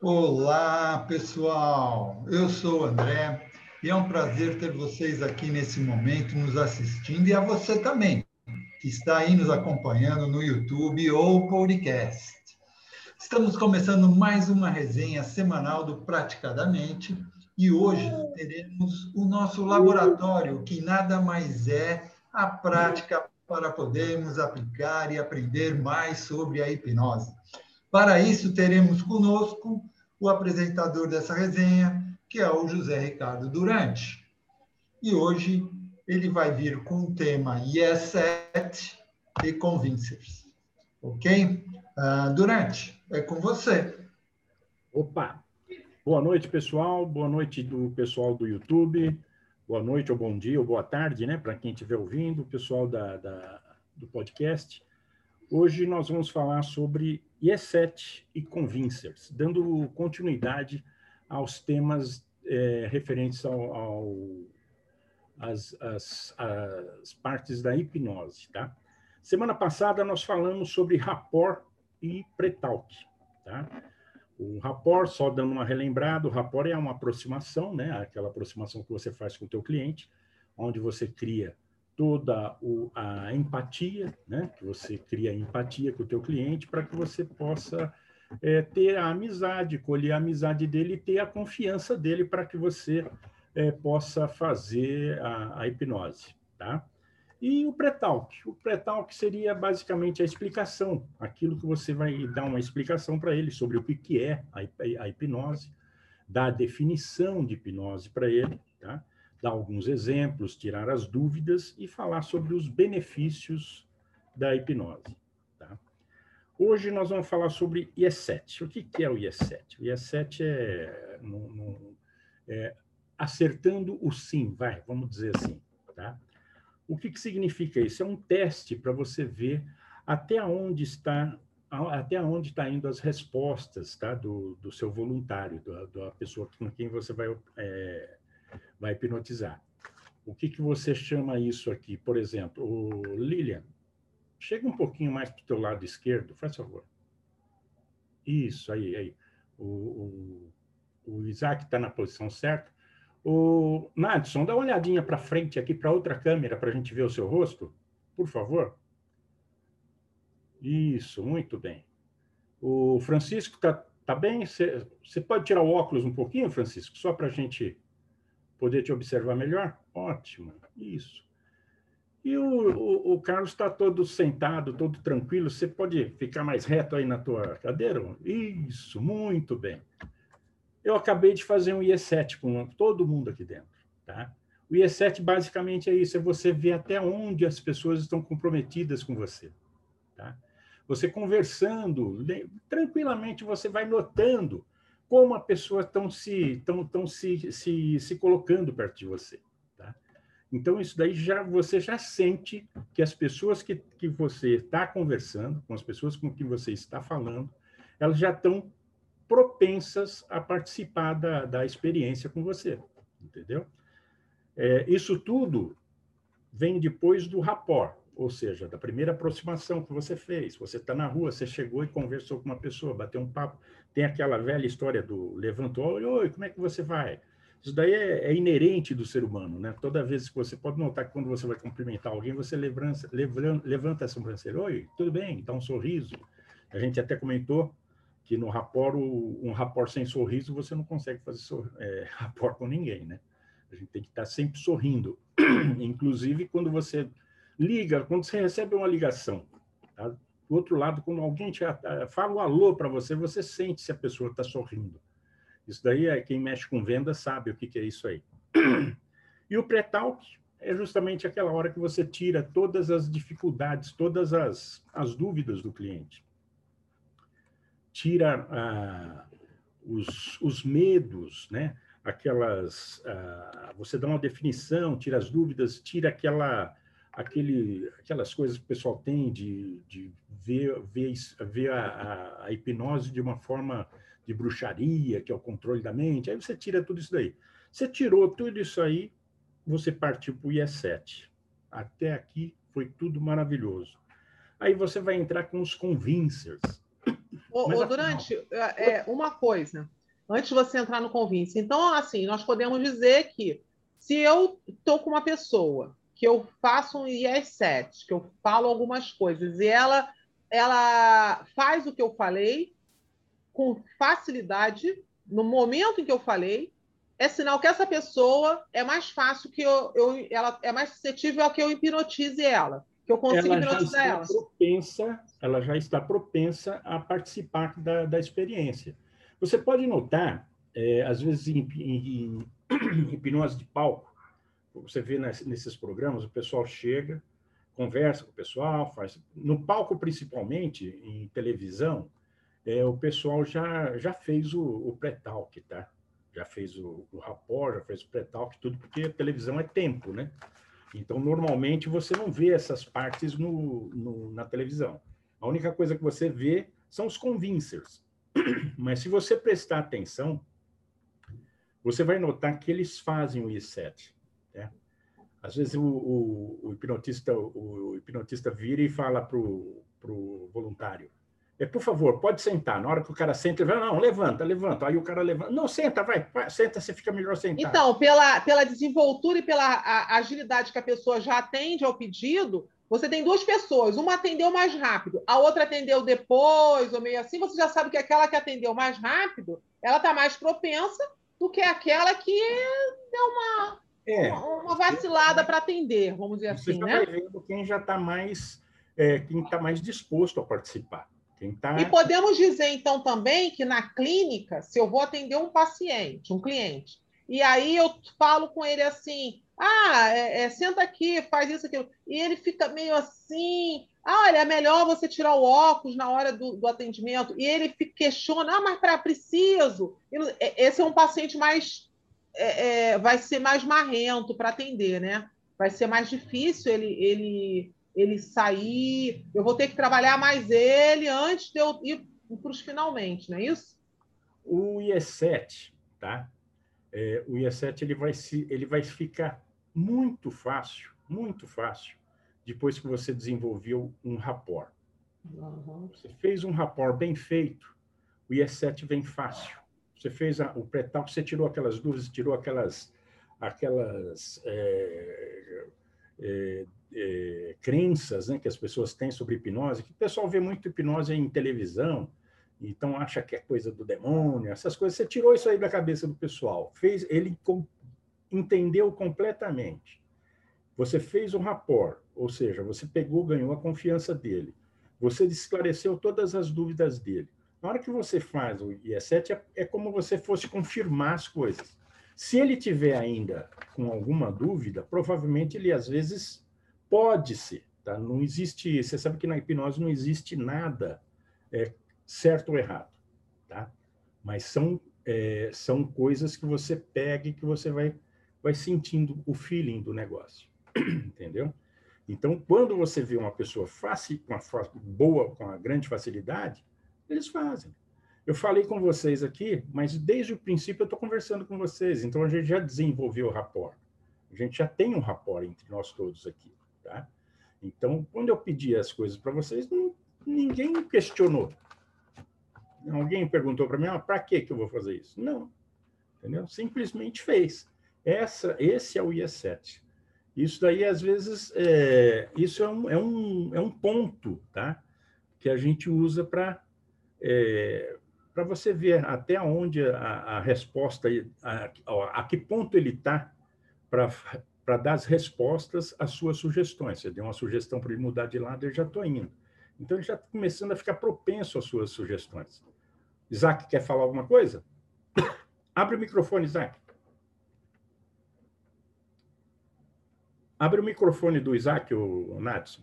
Olá, pessoal. Eu sou o André e é um prazer ter vocês aqui nesse momento nos assistindo e a você também, que está aí nos acompanhando no YouTube ou podcast. Estamos começando mais uma resenha semanal do Praticadamente e hoje teremos o nosso laboratório, que nada mais é a prática para podermos aplicar e aprender mais sobre a hipnose. Para isso, teremos conosco o apresentador dessa resenha, que é o José Ricardo Durante. E hoje ele vai vir com o tema Yes Set e Convincers. Ok? Uh, Durante, é com você. Opa! Boa noite, pessoal. Boa noite do pessoal do YouTube. Boa noite, ou bom dia, ou boa tarde, né? Para quem estiver ouvindo, o pessoal da, da, do podcast. Hoje nós vamos falar sobre IE7 e Convincers, dando continuidade aos temas é, referentes ao, ao as, as, as, partes da hipnose, tá? Semana passada nós falamos sobre rapport e pretalk, tá? O rapport, só dando uma relembrada, o rapport é uma aproximação, né? Aquela aproximação que você faz com o teu cliente, onde você cria toda o, a empatia, né? que você cria empatia com o teu cliente para que você possa é, ter a amizade, colher a amizade dele e ter a confiança dele para que você é, possa fazer a, a, hipnose, tá? E o pré-talk? O pré-talk seria basicamente a explicação, aquilo que você vai dar uma explicação para ele sobre o que é a, a hipnose, dar a definição de hipnose para ele, tá? Dar alguns exemplos, tirar as dúvidas e falar sobre os benefícios da hipnose. Tá? Hoje nós vamos falar sobre IE7. O que é o IE7? O IE7 é, é acertando o sim, vai, vamos dizer assim. Tá? O que, que significa isso? É um teste para você ver até onde está até onde está indo as respostas tá? do, do seu voluntário, da, da pessoa com quem você vai é, vai hipnotizar. O que, que você chama isso aqui? Por exemplo, o Lilian, chega um pouquinho mais para o teu lado esquerdo, faz favor. Isso, aí, aí. O, o, o Isaac está na posição certa. O Nadson, dá uma olhadinha para frente aqui, para outra câmera, para a gente ver o seu rosto, por favor. Isso, muito bem. O Francisco está tá bem? Você pode tirar o óculos um pouquinho, Francisco, só para a gente poder te observar melhor? Ótimo, isso. E o, o, o Carlos está todo sentado, todo tranquilo. Você pode ficar mais reto aí na tua cadeira? Isso, muito bem. Eu acabei de fazer um IE7 com todo mundo aqui dentro. Tá? O IE7 basicamente é isso, é você ver até onde as pessoas estão comprometidas com você. Tá? Você conversando, tranquilamente você vai notando como a pessoa estão se, tão, tão se, se, se colocando perto de você. Tá? Então, isso daí já você já sente que as pessoas que, que você está conversando, com as pessoas com que você está falando, elas já estão propensas a participar da, da experiência com você, entendeu? É, isso tudo vem depois do rapport, ou seja, da primeira aproximação que você fez. Você está na rua, você chegou e conversou com uma pessoa, bateu um papo. Tem aquela velha história do levantou, oi, como é que você vai? Isso daí é, é, inerente do ser humano, né? Toda vez que você pode notar que quando você vai cumprimentar alguém, você levanta, levanta a sobrancelha, oi, tudo bem, dá um sorriso. A gente até comentou que no rapport, um rapport sem sorriso, você não consegue fazer é, rapport com ninguém, né? A gente tem que estar sempre sorrindo. Inclusive, quando você liga, quando você recebe uma ligação, tá? do outro lado, quando alguém te fala um alô para você, você sente se a pessoa está sorrindo. Isso daí é quem mexe com venda sabe o que, que é isso aí. E o pré-talk é justamente aquela hora que você tira todas as dificuldades, todas as, as dúvidas do cliente. Tira ah, os, os medos, né? aquelas. Ah, você dá uma definição, tira as dúvidas, tira aquela aquele, aquelas coisas que o pessoal tem de, de ver, ver, ver a, a, a, hipnose de uma forma de bruxaria, que é o controle da mente, aí você tira tudo isso daí. Você tirou tudo isso aí, você partiu para o IE7. Até aqui foi tudo maravilhoso. Aí você vai entrar com os convincers. ô, durante é, é, uma coisa, antes de você entrar no convince. Então, assim, nós podemos dizer que se eu estou com uma pessoa que eu faço um IS7, que eu falo algumas coisas, e ela, ela faz o que eu falei com facilidade, no momento em que eu falei, é sinal que essa pessoa é mais fácil que eu, eu ela é mais suscetível a que eu hipnotize ela, que eu consiga ela hipnotizar ela. Propensa, ela já está propensa a participar da, da experiência. Você pode notar, é, às vezes, em, em, em hipnose de palco, você vê nesses programas, o pessoal chega, conversa com o pessoal, faz. No palco, principalmente, em televisão, é, o pessoal já, já fez o, o pré-talk, tá? já fez o, o rapport, já fez o pré-talk, tudo, porque a televisão é tempo, né? Então, normalmente, você não vê essas partes no, no, na televisão. A única coisa que você vê são os convincers. Mas se você prestar atenção, você vai notar que eles fazem o I7. Às vezes o, o, o hipnotista, o, o, hipnotista vira e fala para o voluntário, é, por favor, pode sentar. Na hora que o cara senta, ele vai, não, levanta, levanta. Aí o cara levanta. Não, senta, vai, senta, você fica melhor sentado. Então, pela, pela desenvoltura e pela agilidade que a pessoa já atende ao pedido, você tem duas pessoas. Uma atendeu mais rápido, a outra atendeu depois, ou meio assim. Você já sabe que aquela que atendeu mais rápido, ela está mais propensa do que aquela que deu uma, é, uma, vacilada para atender, vamos dizer você assim, já né? Vai vendo quem já está mais, é, quem está mais disposto a participar. Tá... E podemos dizer, então, também que na clínica, se eu vou atender um paciente, um cliente, e aí eu falo com ele assim: ah, é, é, senta aqui, faz isso, aquilo, e ele fica meio assim: ah, olha, é melhor você tirar o óculos na hora do, do atendimento, e ele questiona: ah, mas para preciso. É, esse é um paciente mais. É, é, vai ser mais marrento para atender, né? Vai ser mais difícil ele, ele ele sair, eu vou ter que trabalhar mais ele antes de eu ir para os finalmente, não é isso? O IE7, tá? É, o IE7 ele vai, se, ele vai ficar muito fácil, muito fácil, depois que você desenvolveu um rapport. Uhum. Você fez um rapport bem feito, o IE7 vem fácil. Você fez a, o pré-tal, você tirou aquelas dúvidas, tirou aquelas, aquelas é, é, é, crenças né, que as pessoas têm sobre hipnose, que o pessoal vê muito hipnose em televisão, então acha que é coisa do demônio, essas coisas. Você tirou isso aí da cabeça do pessoal, fez ele com, entendeu completamente. Você fez um rapport, ou seja, você pegou, ganhou a confiança dele. Você esclareceu todas as dúvidas dele. Na hora que você faz o IE7, é, é como você fosse confirmar as coisas. Se ele tiver ainda com alguma dúvida, provavelmente ele às vezes Pode ser, tá? Não existe. Você sabe que na hipnose não existe nada é, certo ou errado, tá? Mas são é, são coisas que você pega e que você vai vai sentindo o feeling do negócio, entendeu? Então, quando você vê uma pessoa fácil, com uma boa, com uma grande facilidade, eles fazem. Eu falei com vocês aqui, mas desde o princípio eu estou conversando com vocês, então a gente já desenvolveu o rapport. A gente já tem um rapport entre nós todos aqui. Tá? Então, quando eu pedi as coisas para vocês, ninguém questionou. Alguém perguntou para mim, ah, para que eu vou fazer isso? Não, entendeu? Simplesmente fez. Essa, esse é o IE7. Isso daí, às vezes, é, isso é um, é, um, é um ponto, tá? Que a gente usa para é, para você ver até onde a, a resposta, a, a, que ponto ele está para dar as respostas às suas sugestões. Você deu uma sugestão para ele mudar de lado, ele já estou indo. Então, ele já está começando a ficar propenso às suas sugestões. Isaac, quer falar alguma coisa? Abre o microfone, Isaac. Abre o microfone do Isaac, o Natson.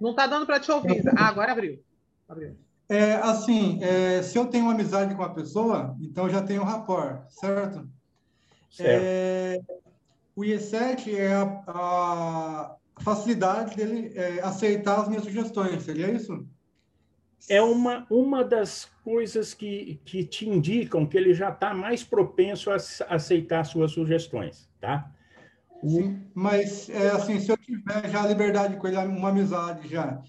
Não está dando para te ouvir. Ah, agora abriu. abriu. É, assim, é, se eu tenho uma amizade com a pessoa, então já tenho um rapport, certo? certo. É, o IE7 é a, a facilidade dele é, aceitar as minhas sugestões, seria isso? É uma, uma das coisas que, que te indicam que ele já está mais propenso a aceitar suas sugestões, tá? Sim, mas é assim, se eu tiver já a liberdade com ele, uma amizade já,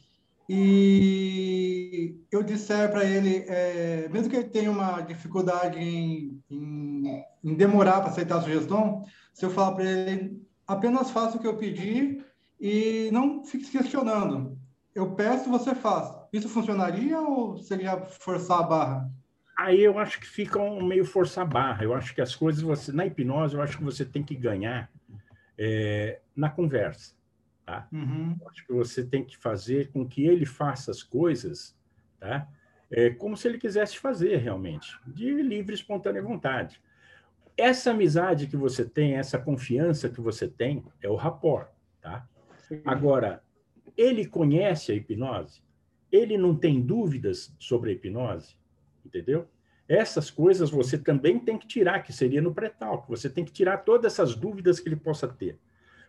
e eu disser para ele, é, mesmo que ele tenha uma dificuldade em, em, em demorar para aceitar a sugestão, se eu falar para ele, apenas faça o que eu pedi e não fique se questionando. Eu peço, você faz. Isso funcionaria ou seria forçar a barra? Aí eu acho que fica um meio forçar a barra. Eu acho que as coisas, você na hipnose, eu acho que você tem que ganhar é, na conversa. Tá? Uhum. Acho que você tem que fazer com que ele faça as coisas tá? É, como se ele quisesse fazer realmente, de livre espontânea vontade. Essa amizade que você tem, essa confiança que você tem, é o rapport. Tá? Agora, ele conhece a hipnose? Ele não tem dúvidas sobre a hipnose? Entendeu? Essas coisas você também tem que tirar, que seria no pré-talk. Você tem que tirar todas essas dúvidas que ele possa ter.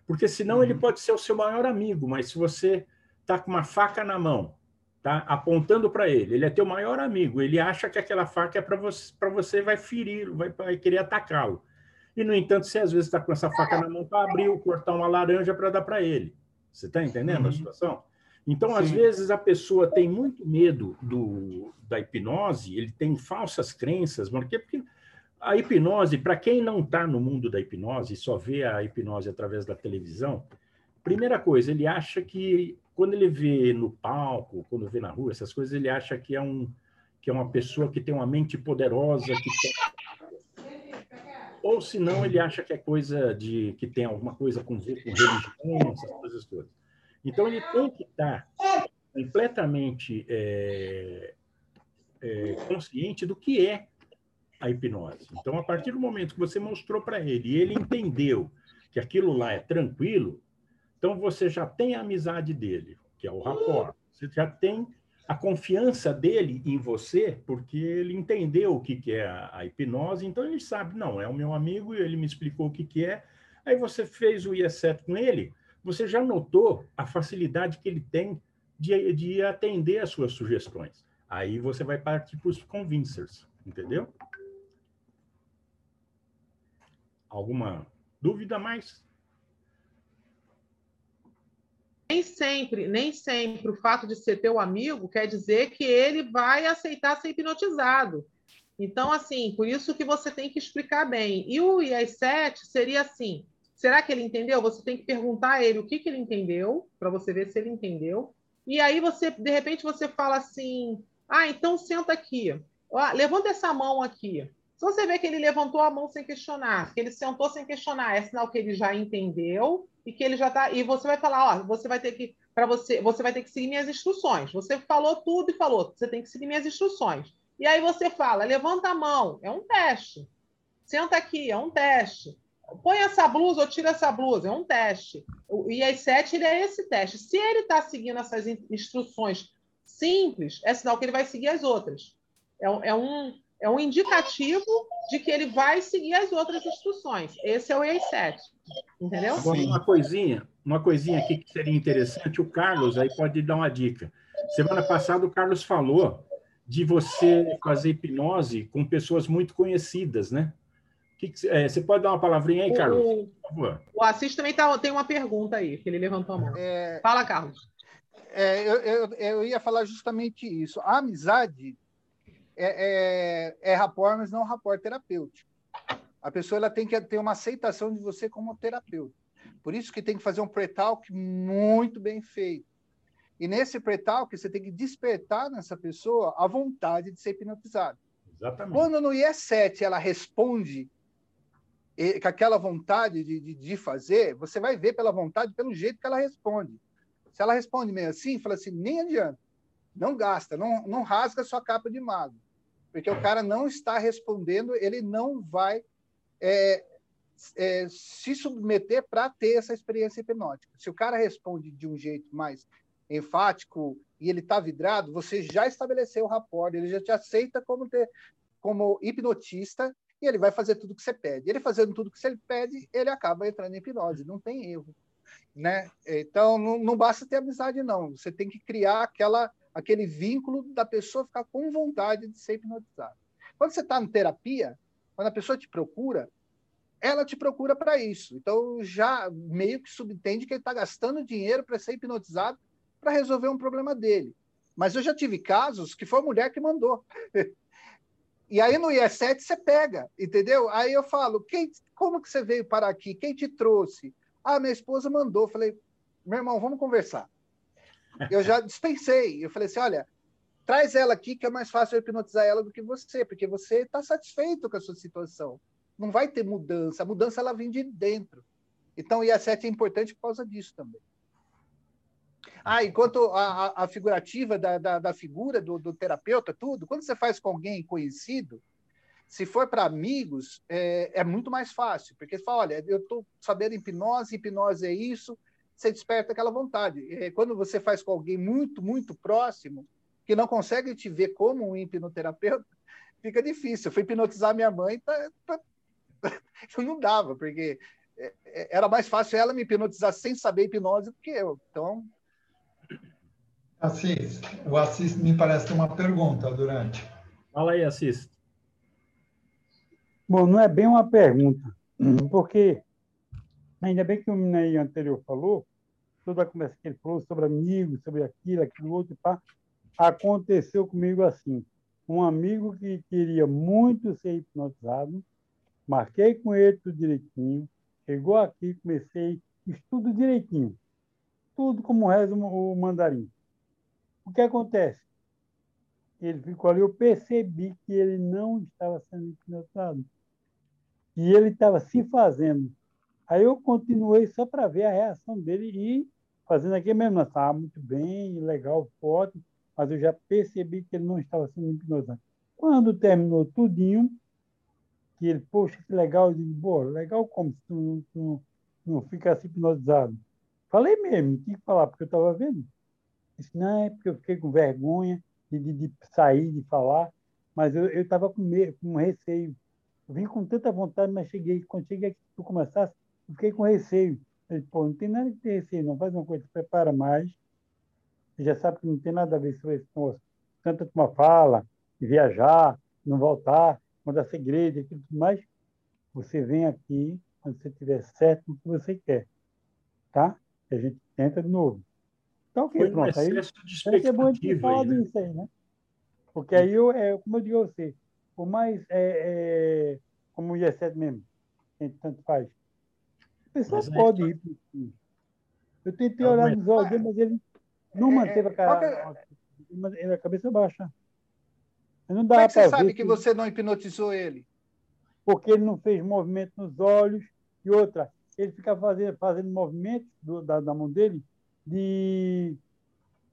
Porque senão uhum. ele pode ser o seu maior amigo, mas se você está com uma faca na mão, tá apontando para ele, ele é teu maior amigo, ele acha que aquela faca é para você, para você vai ferir, vai, vai querer atacá-lo. E, no entanto, você às vezes está com essa faca na mão para abrir ou cortar uma laranja para dar para ele. Você está entendendo uhum. a situação? Então, Sim. às vezes, a pessoa tem muito medo do, da hipnose, ele tem falsas crenças, porque, porque a hipnose, para quem não está no mundo da hipnose e só vê a hipnose através da televisão, primeira coisa, ele acha que quando ele vê no palco, quando vê na rua, essas coisas, ele acha que é um que é uma pessoa que tem uma mente poderosa, que ou se não ele acha que é coisa de que tem alguma coisa com, com religião, essas coisas todas. Então ele tem que estar completamente é, é, consciente do que é a hipnose. Então, a partir do momento que você mostrou para ele e ele entendeu que aquilo lá é tranquilo, então você já tem a amizade dele, que é o rapport. Você já tem a confiança dele em você, porque ele entendeu o que, que é a, a hipnose, então ele sabe, não, é o meu amigo e ele me explicou o que, que é. Aí você fez o IE7 com ele, você já notou a facilidade que ele tem de, de atender as suas sugestões. Aí você vai partir para os convincers, entendeu? Alguma dúvida mais? Nem sempre, nem sempre o fato de ser teu amigo quer dizer que ele vai aceitar ser hipnotizado. Então, assim, por isso que você tem que explicar bem. E o IAS7 seria assim: será que ele entendeu? Você tem que perguntar a ele o que, que ele entendeu, para você ver se ele entendeu. E aí você, de repente, você fala assim: ah, então senta aqui. Ó, levanta essa mão aqui. Se você vê que ele levantou a mão sem questionar, que ele sentou sem questionar, é sinal que ele já entendeu e que ele já está. E você vai falar, ó, você vai ter que para você, você vai ter que seguir minhas instruções. Você falou tudo e falou, você tem que seguir minhas instruções. E aí você fala, levanta a mão, é um teste. Senta aqui, é um teste. Põe essa blusa ou tira essa blusa, é um teste. O IAS7 ele é esse teste. Se ele está seguindo essas instruções simples, é sinal que ele vai seguir as outras. É, é um, é um indicativo de que ele vai seguir as outras instruções. Esse é o EI7, entendeu? Agora, uma coisinha, uma coisinha aqui que seria interessante, o Carlos aí pode dar uma dica. Semana passada o Carlos falou de você fazer hipnose com pessoas muito conhecidas, né? Que que, é, você pode dar uma palavrinha aí, Carlos? O, por favor. O Assis também tá, tem uma pergunta aí, que ele levantou a mão. É, Fala, Carlos. É, eu, eu, eu ia falar justamente isso. A amizade é, é, é rapport, mas não rapport terapêutico. A pessoa ela tem que ter uma aceitação de você como terapeuta. Por isso que tem que fazer um pre-talk muito bem feito. E nesse pre-talk, você tem que despertar nessa pessoa a vontade de ser hipnotizada. Exatamente. Quando no IE7 ela responde com aquela vontade de, de, de, fazer, você vai ver pela vontade, pelo jeito que ela responde. Se ela responde meio assim, fala assim, nem adianta. Não gasta, não, não rasga sua capa de mago porque o cara não está respondendo, ele não vai é, é, se submeter para ter essa experiência hipnótica. Se o cara responde de um jeito mais enfático e ele está vidrado, você já estabeleceu o rapport, ele já te aceita como, ter, como hipnotista e ele vai fazer tudo que você pede. Ele fazendo tudo que você pede, ele acaba entrando em hipnose, não tem erro. Né? Então, não, não basta ter amizade, não. Você tem que criar aquela aquele vínculo da pessoa ficar com vontade de ser hipnotizada. Quando você está em terapia, quando a pessoa te procura, ela te procura para isso. Então, já meio que subentende que ele está gastando dinheiro para ser hipnotizado para resolver um problema dele. Mas eu já tive casos que foi a mulher que mandou. e aí no IE7 você pega, entendeu? Aí eu falo, quem, como que você veio para aqui? Quem te trouxe? Ah, minha esposa mandou. Falei, meu irmão, vamos conversar. Eu já dispensei. Eu falei assim, olha, traz ela aqui que é mais fácil eu hipnotizar ela do que você, porque você está satisfeito com a sua situação. Não vai ter mudança. A mudança ela vem de dentro. Então, o IA7 é importante por causa disso também. Ah, enquanto a, a figurativa da, da, da figura do, do, terapeuta, tudo, quando você faz com alguém conhecido, se for para amigos, é, é, muito mais fácil, porque você fala, olha, eu estou sabendo hipnose, hipnose é isso, você desperta aquela vontade. É, quando você faz com alguém muito, muito próximo, que não consegue te ver como um hipnoterapeuta, fica difícil. Eu fui hipnotizar minha mãe, tá, não dava, porque é, é, era mais fácil ela me hipnotizar sem saber hipnose do que eu. Então, Assis, o Assis me parece ter uma pergunta durante. Fala aí, Assis. Bom, não é bem uma pergunta, porque ainda bem que o menino anterior falou, toda a conversa que ele falou sobre amigos, sobre aquilo, aquilo outro, pá, aconteceu comigo assim. Um amigo que queria muito ser hipnotizado, marquei com ele tudo direitinho, chegou aqui, comecei, estudo direitinho, tudo como reza o mandarim. O que acontece? Ele ficou ali, eu percebi que ele não estava sendo hipnotizado. E ele estava se fazendo. Aí eu continuei só para ver a reação dele e fazendo aqui mesmo. Estava ah, muito bem, legal, forte, mas eu já percebi que ele não estava sendo hipnotizado. Quando terminou tudinho, que ele, poxa, que legal, eu digo, pô, legal como se tu tu não ficasse hipnotizado. Falei mesmo, tinha que falar, porque eu estava vendo. Disse, não, é porque eu fiquei com vergonha de, de, de sair, de falar, mas eu estava com, com receio. Eu vim com tanta vontade, mas cheguei, quando cheguei aqui, tu começasse, eu fiquei com receio. Ele, pô, não tem nada que ter receio, não. Faz uma coisa, prepara mais. Você já sabe que não tem nada a ver com esse negócio. Tanta uma fala, viajar, não voltar, mandar segredo, aquilo tudo mais. Você vem aqui quando você estiver certo no que você quer. Tá? E a gente tenta de novo. Então, ok, Foi pronto. Um aí, vai ser bom de falar né? disso aí, né? Porque aí, eu, é, como eu digo a você, por mais, é, é, como o IESET mesmo, a gente tanto faz, a pessoa mas pode ir para Eu tentei olhar nos olhos dele, mas ele não é, manteve a, cara, a, a cabeça baixa. Não dá Como é que você sabe que, que você não hipnotizou ele? Porque ele não fez movimento nos olhos. E outra, ele fica fazendo, fazendo movimentos do, da, da mão dele de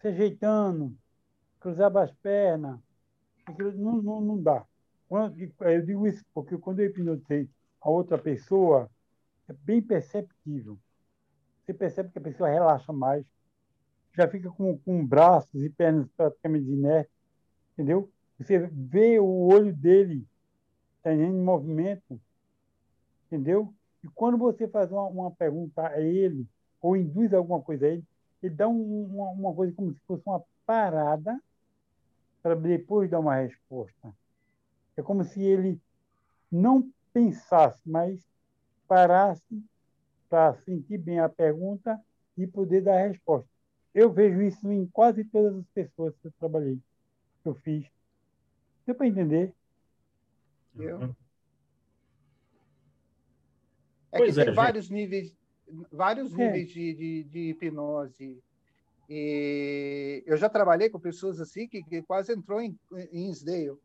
se ajeitando, cruzar as pernas. Não, não, não dá. Eu digo isso porque quando eu hipnotizei a outra pessoa, é bem perceptível. Você percebe que a pessoa relaxa mais, já fica com, com braços e pernas praticamente inertes, entendeu? Você vê o olho dele tá em movimento, entendeu? E quando você faz uma, uma pergunta a ele, ou induz alguma coisa a ele, ele dá um, uma, uma coisa como se fosse uma parada para depois dar uma resposta. É como se ele não pensasse, mas parasse para sentir bem a pergunta e poder dar a resposta. Eu vejo isso em quase todas as pessoas que eu trabalhei, que eu fiz. Deu para entender? Eu. Uhum. É pois que é, tem vários níveis, vários é. níveis de, de, de, hipnose. E eu já trabalhei com pessoas assim que, que quase entrou em, em Isdale,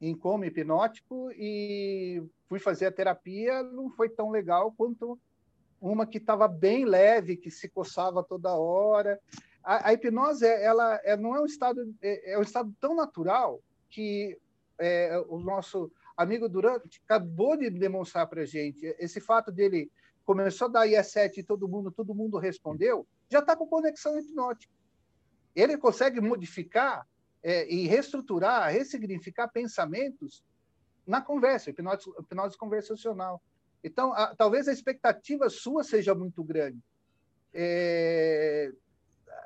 em coma hipnótico, e fui fazer a terapia, não foi tão legal quanto uma que estava bem leve, que se coçava toda hora. A, a hipnose, ela, ela, não é um estado, é, é um estado tão natural que é, o nosso amigo Durante acabou de demonstrar para a gente. Esse fato dele começou a dar IE7 e todo mundo, todo mundo respondeu, já está com conexão hipnótica. Ele consegue modificar é, e reestruturar, ressignificar pensamentos na conversa, hipnose, hipnose conversacional. Então, a, talvez a expectativa sua seja muito grande. É,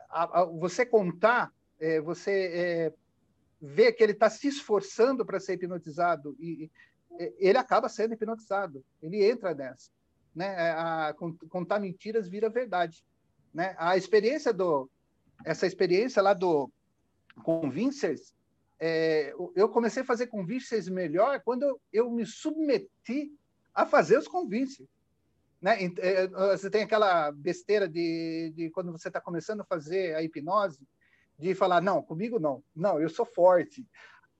a, a, você contar, é, você é, ver que ele está se esforçando para ser hipnotizado e, ele acaba sendo hipnotizado, ele entra nessa. Né? É, a, contar mentiras vira verdade. Né? A experiência do. Essa experiência lá do Convincers, é, eu comecei a fazer Convincers melhor quando eu, me submeti a fazer os Convincers. Né? É, você tem aquela besteira de, de quando você está começando a fazer a hipnose, de falar, não, comigo não, não, eu sou forte.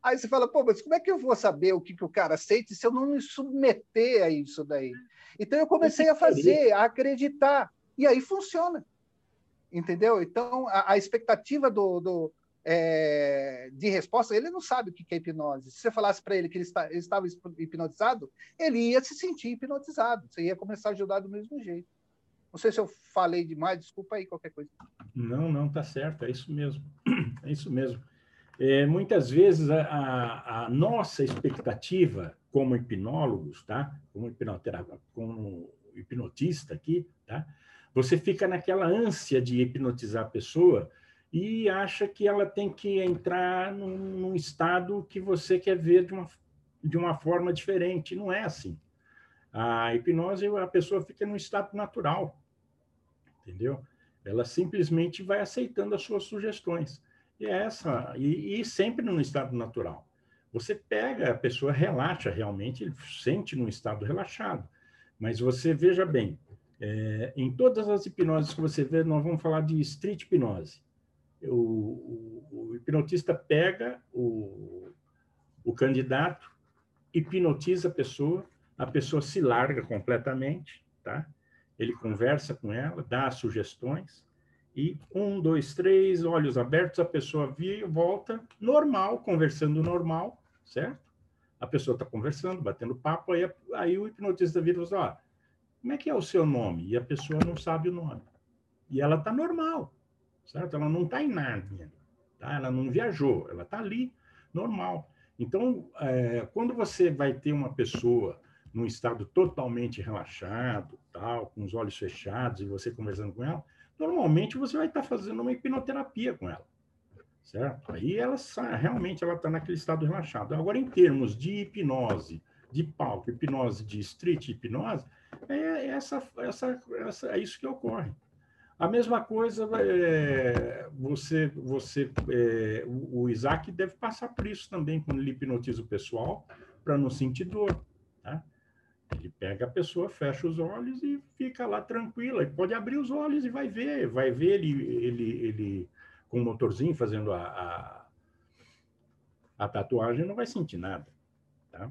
Aí você fala, pô, mas como é que eu vou saber o que, que o cara sente se eu não me submeter a isso daí? Então eu comecei a fazer, a acreditar, e aí funciona. Entendeu? Então a, a expectativa do, do é, de resposta, ele não sabe o que é hipnose. Se você falasse para ele que ele, está, ele estava hipnotizado, ele ia se sentir hipnotizado. Você ia começar a ajudar do mesmo jeito. Não sei se eu falei demais, desculpa aí qualquer coisa. Não, não, tá certo, é isso mesmo. É isso mesmo. É, muitas vezes a, a, a, nossa expectativa como hipnólogos, tá? Como hipnoterapeuta, como hipnotista aqui, tá? Você fica naquela ânsia de hipnotizar a pessoa e acha que ela tem que entrar num, num estado que você quer ver de uma, de uma forma diferente. Não é assim. A hipnose, a pessoa fica num estado natural, entendeu? Ela simplesmente vai aceitando as suas sugestões. E é essa, e, e sempre no estado natural. Você pega, a pessoa relaxa realmente, ele sente num estado relaxado. Mas você veja bem, é, em todas as hipnoses que você vê, nós vamos falar de street hipnose. O, o, o hipnotista pega o, o candidato, hipnotiza a pessoa, a pessoa se larga completamente, tá? Ele conversa com ela, dá sugestões, e um, dois, três, olhos abertos, a pessoa volta normal, conversando normal, certo? A pessoa está conversando, batendo papo, aí, aí o hipnotista vira e fala, ó, como é que é o seu nome? E a pessoa não sabe o nome. E ela está normal, certo? Ela não está em Nárnia, tá? Ela não viajou, ela está ali, normal. Então, é, quando você vai ter uma pessoa num estado totalmente relaxado, tal, com os olhos fechados e você conversando com ela, normalmente você vai estar fazendo uma hipnoterapia com ela, certo? Aí ela realmente ela está naquele estado relaxado. Agora, em termos de hipnose, de palco, hipnose de street hipnose, é essa, essa, essa, é isso que ocorre. A mesma coisa, é, você, você, é, o, o Isaac deve passar por isso também quando ele hipnotiza o pessoal para não sentir dor. Tá? Ele pega a pessoa, fecha os olhos e fica lá tranquila. Ele pode abrir os olhos e vai ver, vai ver ele, ele, ele com o motorzinho fazendo a, a, a tatuagem, não vai sentir nada. Tá?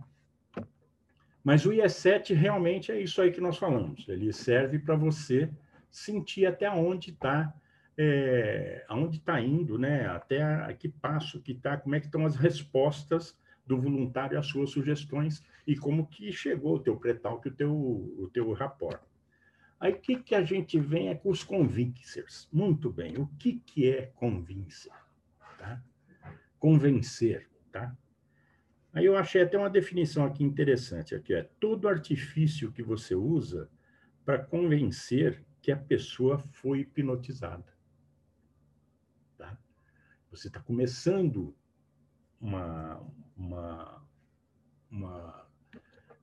Mas o IE7 realmente é isso aí que nós falamos. Ele serve para você sentir até onde está é, aonde está indo, né? Até a, a que passo que está, como é que estão as respostas do voluntário às suas sugestões e como que chegou o teu pretal, o teu, o teu rapport. Aí o que, que a gente vem é com os convincers. Muito bem, o que, que é convincer? Tá? Convencer, tá? Aí eu achei até uma definição aqui interessante, aqui é todo artifício que você usa para convencer que a pessoa foi hipnotizada. Tá? Você está começando uma, uma, uma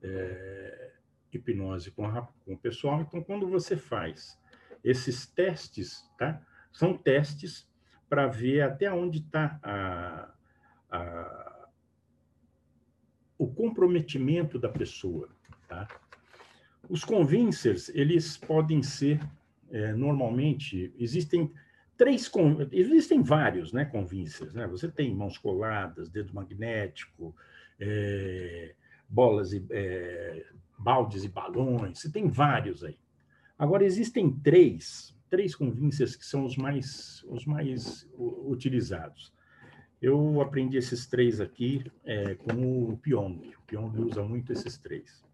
é, hipnose com, a, com o pessoal. Então, quando você faz esses testes, tá? São testes para ver até onde está a, a, o comprometimento da pessoa, tá? Os convincers, eles podem ser, é, normalmente, existem três existem vários né convincers né você tem mãos coladas dedo magnético é, bolas é, baldes e balões você tem vários aí agora existem três três convincers que são os mais os mais utilizados eu aprendi esses três aqui é, com o Pyong o Pyong usa muito esses três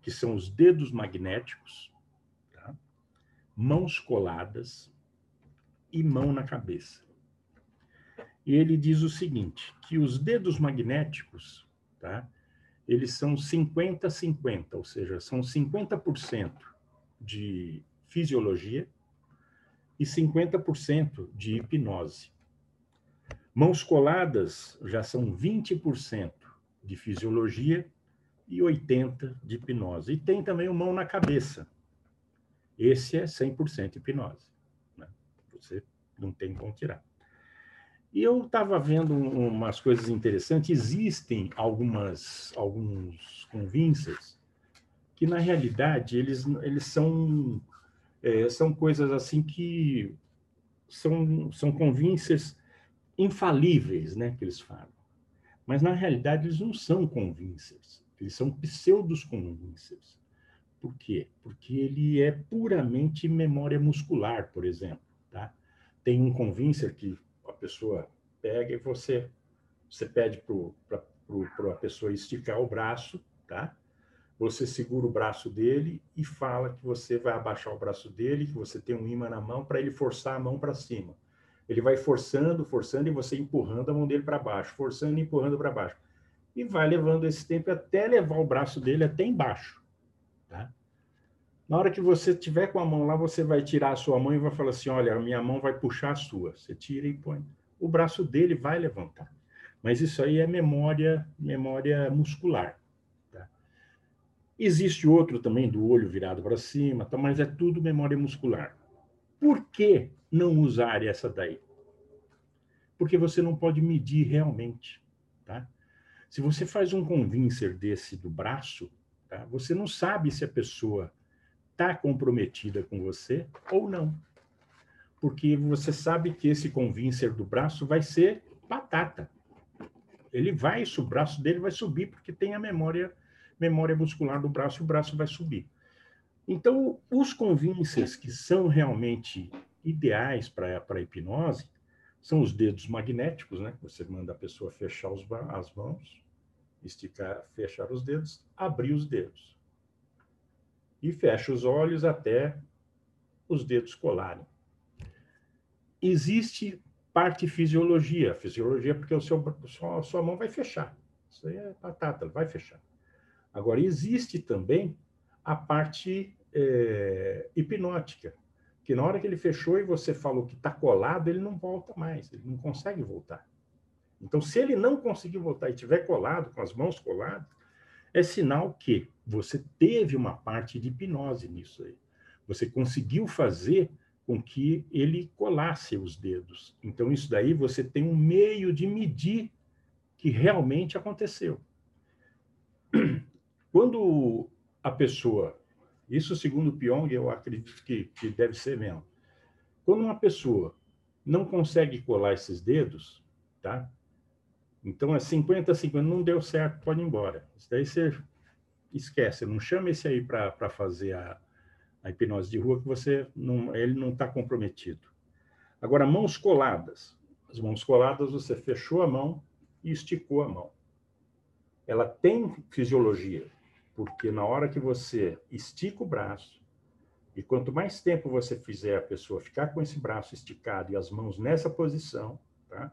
que são os dedos magnéticos tá? mãos coladas e mão na cabeça. E ele diz o seguinte, que os dedos magnéticos, tá? Eles são 50-50, ou seja, são 50% de fisiologia e 50% de hipnose. Mãos coladas já são 20% de fisiologia e 80 de hipnose. E tem também o mão na cabeça. Esse é 100% hipnose. Né? Você não tem como tirar. E eu estava vendo umas coisas interessantes. Existem algumas, alguns convincers que, na realidade, eles, eles são, é, são coisas assim que são, são convincers infalíveis, né, que eles falam. Mas, na realidade, eles não são convincers. Eles são pseudos convincers. Por quê? Porque ele é puramente memória muscular, por exemplo. Tá? Tem um convincer que a pessoa pega e você, você pede para a pessoa esticar o braço, tá? Você segura o braço dele e fala que você vai abaixar o braço dele, que você tem um imã na mão para ele forçar a mão para cima. Ele vai forçando, forçando e você empurrando a mão dele para baixo, forçando e empurrando para baixo. E vai levando esse tempo até levar o braço dele até embaixo. Na hora que você tiver com a mão lá, você vai tirar a sua mão e vai falar assim: olha, a minha mão vai puxar a sua. Você tira e põe. O braço dele vai levantar. Mas isso aí é memória, memória muscular. Tá? Existe outro também do olho virado para cima, tá? mas é tudo memória muscular. Por que não usar essa daí? Porque você não pode medir realmente, tá? Se você faz um convincer desse do braço, tá? você não sabe se a pessoa está comprometida com você ou não. Porque você sabe que esse convincer do braço vai ser batata. Ele vai, o braço dele vai subir, porque tem a memória, memória muscular do braço, o braço vai subir. Então, os convincers que são realmente ideais para a hipnose são os dedos magnéticos, né? Você manda a pessoa fechar os, as mãos, esticar, fechar os dedos, abrir os dedos. E fecha os olhos até os dedos colarem. Existe parte fisiologia. Fisiologia porque o seu, a sua mão vai fechar. Isso aí é batata, vai fechar. Agora, existe também a parte é, hipnótica, que na hora que ele fechou e você falou que está colado, ele não volta mais, ele não consegue voltar. Então, se ele não conseguir voltar e tiver colado, com as mãos coladas, é sinal que você teve uma parte de hipnose nisso aí. Você conseguiu fazer com que ele colasse os dedos. Então, isso daí você tem um meio de medir que realmente aconteceu. Quando a pessoa isso, segundo Pyong, eu acredito que, que deve ser mesmo. Quando uma pessoa não consegue colar esses dedos, tá? Então é 50 50, não deu certo, pode ir embora. Isso daí você esquece, não chama esse aí para fazer a, a hipnose de rua que você não, ele não está comprometido. Agora, mãos coladas. As mãos coladas, você fechou a mão e esticou a mão. Ela tem fisiologia, porque na hora que você estica o braço, e quanto mais tempo você fizer a pessoa ficar com esse braço esticado e as mãos nessa posição, tá?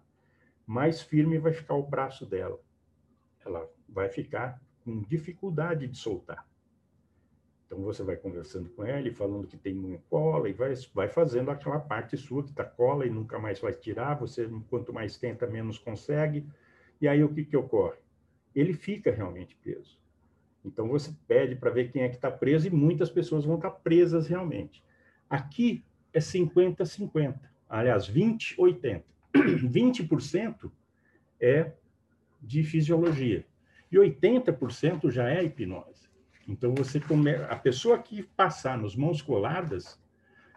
Mais firme vai ficar o braço dela. Ela vai ficar com dificuldade de soltar. Então você vai conversando com ela e falando que tem uma cola e vai, vai fazendo aquela parte sua que está cola e nunca mais vai tirar. Você, quanto mais tenta, menos consegue. E aí o que, que ocorre? Ele fica realmente preso. Então você pede para ver quem é que está preso e muitas pessoas vão estar tá presas realmente. Aqui é 50-50, aliás, 20-80. 20% é de fisiologia e 80% já é hipnose. Então você come... a pessoa que passar nos mãos coladas,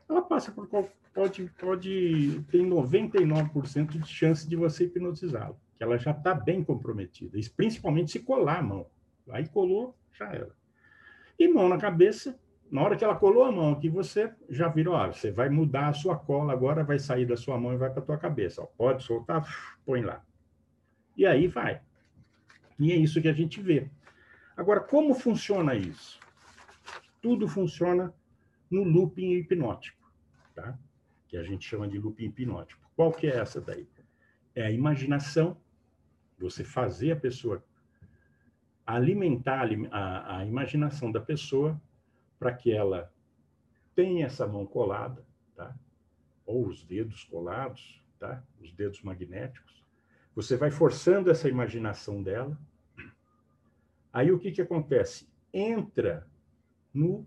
ela passa por pode pode tem 99% de chance de você hipnotizá-la, que ela já está bem comprometida, principalmente se colar a mão. Aí colou, já era. E mão na cabeça, na hora que ela colou a mão aqui, você já virou, ó, você vai mudar a sua cola agora, vai sair da sua mão e vai para a tua cabeça. Ó, pode soltar, põe lá. E aí vai. E é isso que a gente vê. Agora, como funciona isso? Tudo funciona no looping hipnótico, tá? Que a gente chama de looping hipnótico. Qual que é essa daí? É a imaginação, você fazer a pessoa alimentar a, a imaginação da pessoa para que ela tenha essa mão colada, tá? ou os dedos colados, tá? os dedos magnéticos. Você vai forçando essa imaginação dela Aí o que, que acontece? Entra no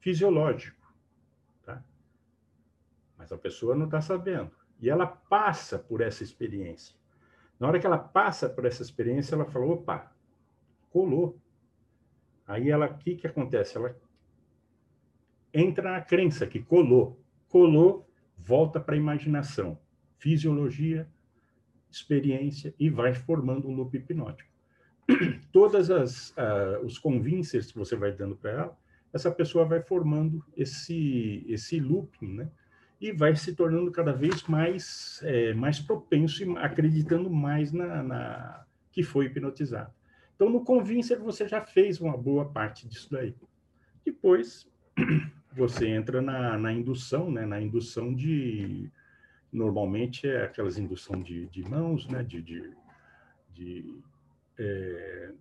fisiológico, tá? Mas a pessoa não está sabendo. E ela passa por essa experiência. Na hora que ela passa por essa experiência, ela fala: opa, colou. Aí ela, o que, que acontece? Ela entra na crença que colou. Colou, volta para a imaginação, fisiologia, experiência e vai formando um loop hipnótico. Todas as uh, os convincers que você vai dando para ela, essa pessoa vai formando esse esse looping, né? E vai se tornando cada vez mais é, mais propenso e acreditando mais na, na que foi hipnotizado. Então, no convincer você já fez uma boa parte disso daí. Depois você entra na, na indução, né? Na indução de normalmente é aquelas indução de, de mãos, né? De, de, de é,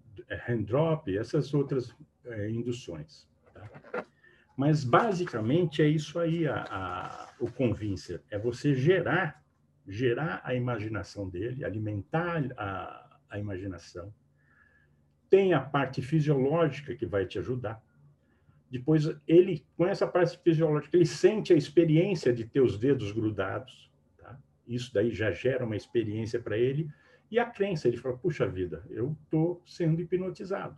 hand drop, essas outras é, induções. Tá? Mas basicamente é isso aí a, a, o convincer, é você gerar gerar a imaginação dele, alimentar a, a imaginação. Tem a parte fisiológica que vai te ajudar. Depois ele, com essa parte fisiológica, ele sente a experiência de ter os dedos grudados. Tá? Isso daí já gera uma experiência para ele e a crença, ele fala, puxa vida, eu estou sendo hipnotizado.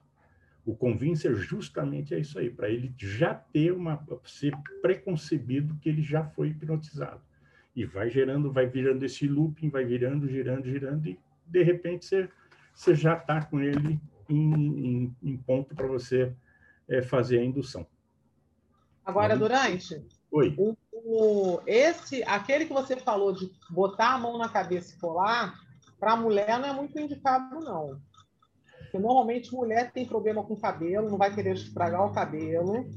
O convincer justamente é isso aí, para ele já ter uma, ser preconcebido que ele já foi hipnotizado. E vai gerando, vai virando esse looping, vai virando, girando, girando, e de repente você, você já está com ele em, em, em ponto para você é, fazer a indução. Agora, Durante, Oi. O, o, esse, aquele que você falou de botar a mão na cabeça e colar, para mulher não é muito indicado, não. Porque normalmente mulher tem problema com cabelo, não vai querer estragar o cabelo.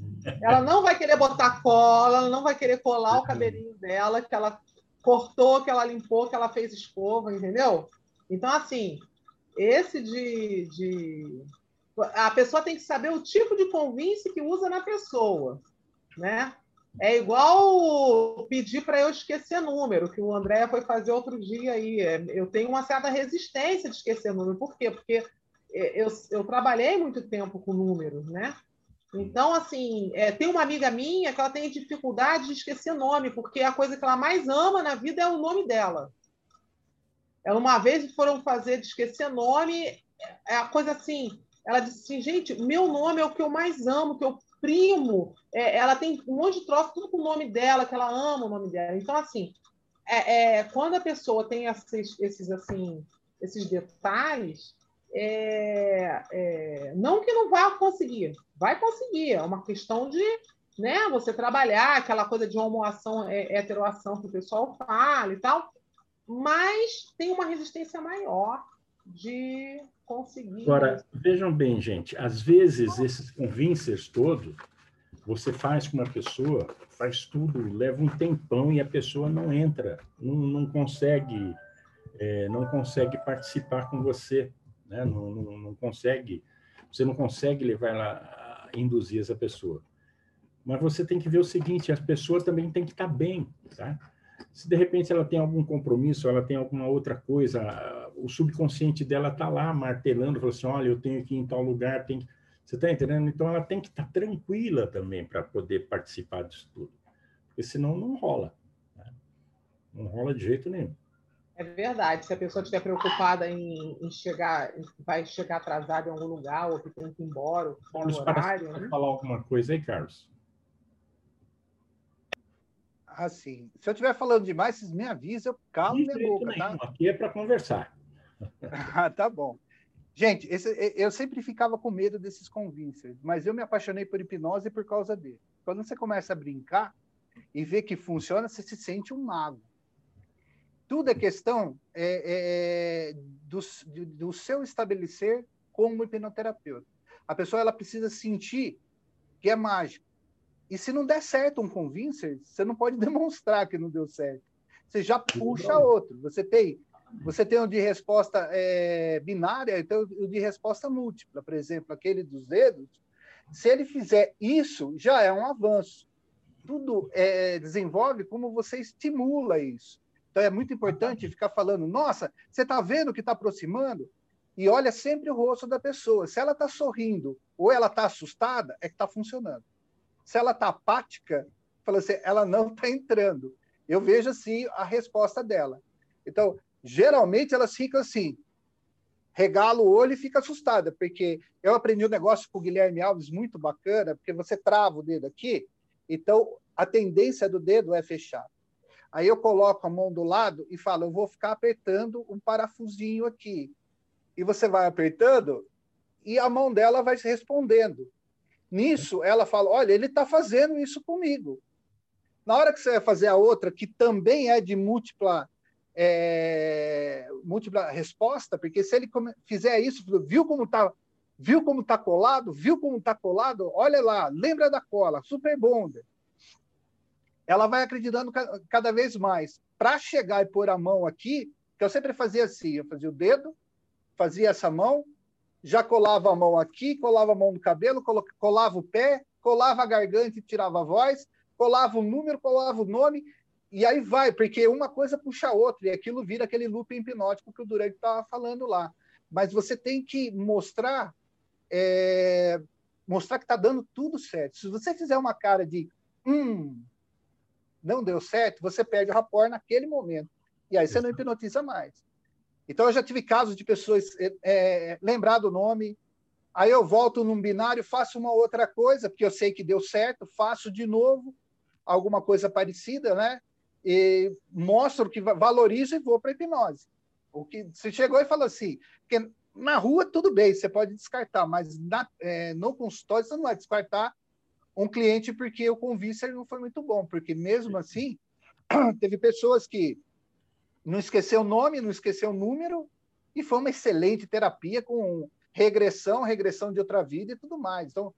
Ela não vai querer botar cola, ela não vai querer colar o cabelinho dela, que ela cortou, que ela limpou, que ela fez escova, entendeu? Então, assim, esse de, de. A pessoa tem que saber o tipo de convince que usa na pessoa, né? É igual pedir para eu esquecer número, que o André foi fazer outro dia aí. É, eu tenho uma certa resistência de esquecer número. Por quê? Porque é, eu, eu trabalhei muito tempo com números, né? Então, assim, é, tem uma amiga minha que ela tem dificuldade de esquecer nome, porque a coisa que ela mais ama na vida é o nome dela. Ela uma vez foram fazer de esquecer nome, é a coisa assim. Ela disse assim, gente, meu nome é o que eu mais amo, que eu primo, é, ela tem um monte de troço, tudo com o nome dela, que ela ama o nome dela. Então, assim, é, é quando a pessoa tem esses, esses, assim, esses detalhes, é, é, não que não vá conseguir, vai conseguir, é uma questão de né, você trabalhar aquela coisa de homoação, é, heteroação que o pessoal fala e tal, mas tem uma resistência maior de conseguir. Agora, vejam bem, gente, às vezes esses convincers todos, você faz com uma pessoa, faz tudo, leva um tempão e a pessoa não entra, não, não consegue, é, não consegue participar com você, né? não, não, não consegue, você não consegue levar ela, induzir essa pessoa. Mas você tem que ver o seguinte, as pessoas também têm que estar bem, tá? Se de repente ela tem algum compromisso, ela tem alguma outra coisa, o subconsciente dela está lá martelando, falando assim, olha, eu tenho que ir em tal lugar, tem você está entendendo? Então ela tem que estar tá tranquila também para poder participar disso tudo, porque senão não rola, né? não rola de jeito nenhum. É verdade. Se a pessoa estiver preocupada em, em, chegar, vai chegar atrasada em algum lugar ou que tem que ir embora, Carlos, horário. Né? falar alguma coisa aí, Carlos? Assim, se eu estiver falando demais, vocês me avisam, eu calo minha boca, tá? Aqui é para conversar. ah, tá bom. Gente, esse, eu sempre ficava com medo desses convincers, mas eu me apaixonei por hipnose por causa dele. Quando você começa a brincar e vê que funciona, você se sente um mago. Tudo é questão é, é, do, do seu estabelecer como hipnoterapeuta. A pessoa ela precisa sentir que é mágico. E se não der certo um convincer, você não pode demonstrar que não deu certo. Você já puxa outro. Você tem você tem o de resposta é, binária, então o de resposta múltipla, por exemplo, aquele dos dedos. Se ele fizer isso, já é um avanço. Tudo é, desenvolve como você estimula isso. Então é muito importante ficar falando: nossa, você está vendo que está aproximando? e olha sempre o rosto da pessoa. Se ela está sorrindo ou ela está assustada, é que está funcionando. Se ela está apática, fala assim, ela não está entrando. Eu vejo assim a resposta dela. Então, geralmente elas ficam assim, regala o olho e fica assustada, porque eu aprendi um negócio com o Guilherme Alves muito bacana, porque você trava o dedo aqui, então a tendência do dedo é fechar. Aí eu coloco a mão do lado e falo, eu vou ficar apertando um parafusinho aqui. E você vai apertando e a mão dela vai respondendo. Nisso, ela fala, olha, ele está fazendo isso comigo. Na hora que você vai fazer a outra, que também é de múltipla é, múltipla resposta, porque se ele fizer isso, viu como está viu como tá colado, viu como está colado, olha lá, lembra da cola, super bonder. Ela vai acreditando cada vez mais. Para chegar e pôr a mão aqui, que eu sempre fazia assim, eu fazia o dedo, fazia essa mão, já colava a mão aqui, colava a mão no cabelo, colava o pé, colava a garganta e tirava a voz, colava o número, colava o nome, e aí vai, porque uma coisa puxa a outra, e aquilo vira aquele loop hipnótico que o Durante estava falando lá. Mas você tem que mostrar é, mostrar que está dando tudo certo. Se você fizer uma cara de hum, não deu certo, você perde o rapport naquele momento. E aí você não hipnotiza mais. Então eu já tive casos de pessoas é, é, lembrar do nome, aí eu volto num binário, faço uma outra coisa, porque eu sei que deu certo, faço de novo alguma coisa parecida, né? e mostro que valorizo e vou para a hipnose. O que você chegou e falou assim, porque na rua tudo bem, você pode descartar, mas na, é, no consultório você não vai descartar um cliente porque o convincer não foi muito bom, porque mesmo assim teve pessoas que não esqueceu o nome, não esqueceu o número e foi uma excelente terapia com regressão, regressão de outra vida e tudo mais. Então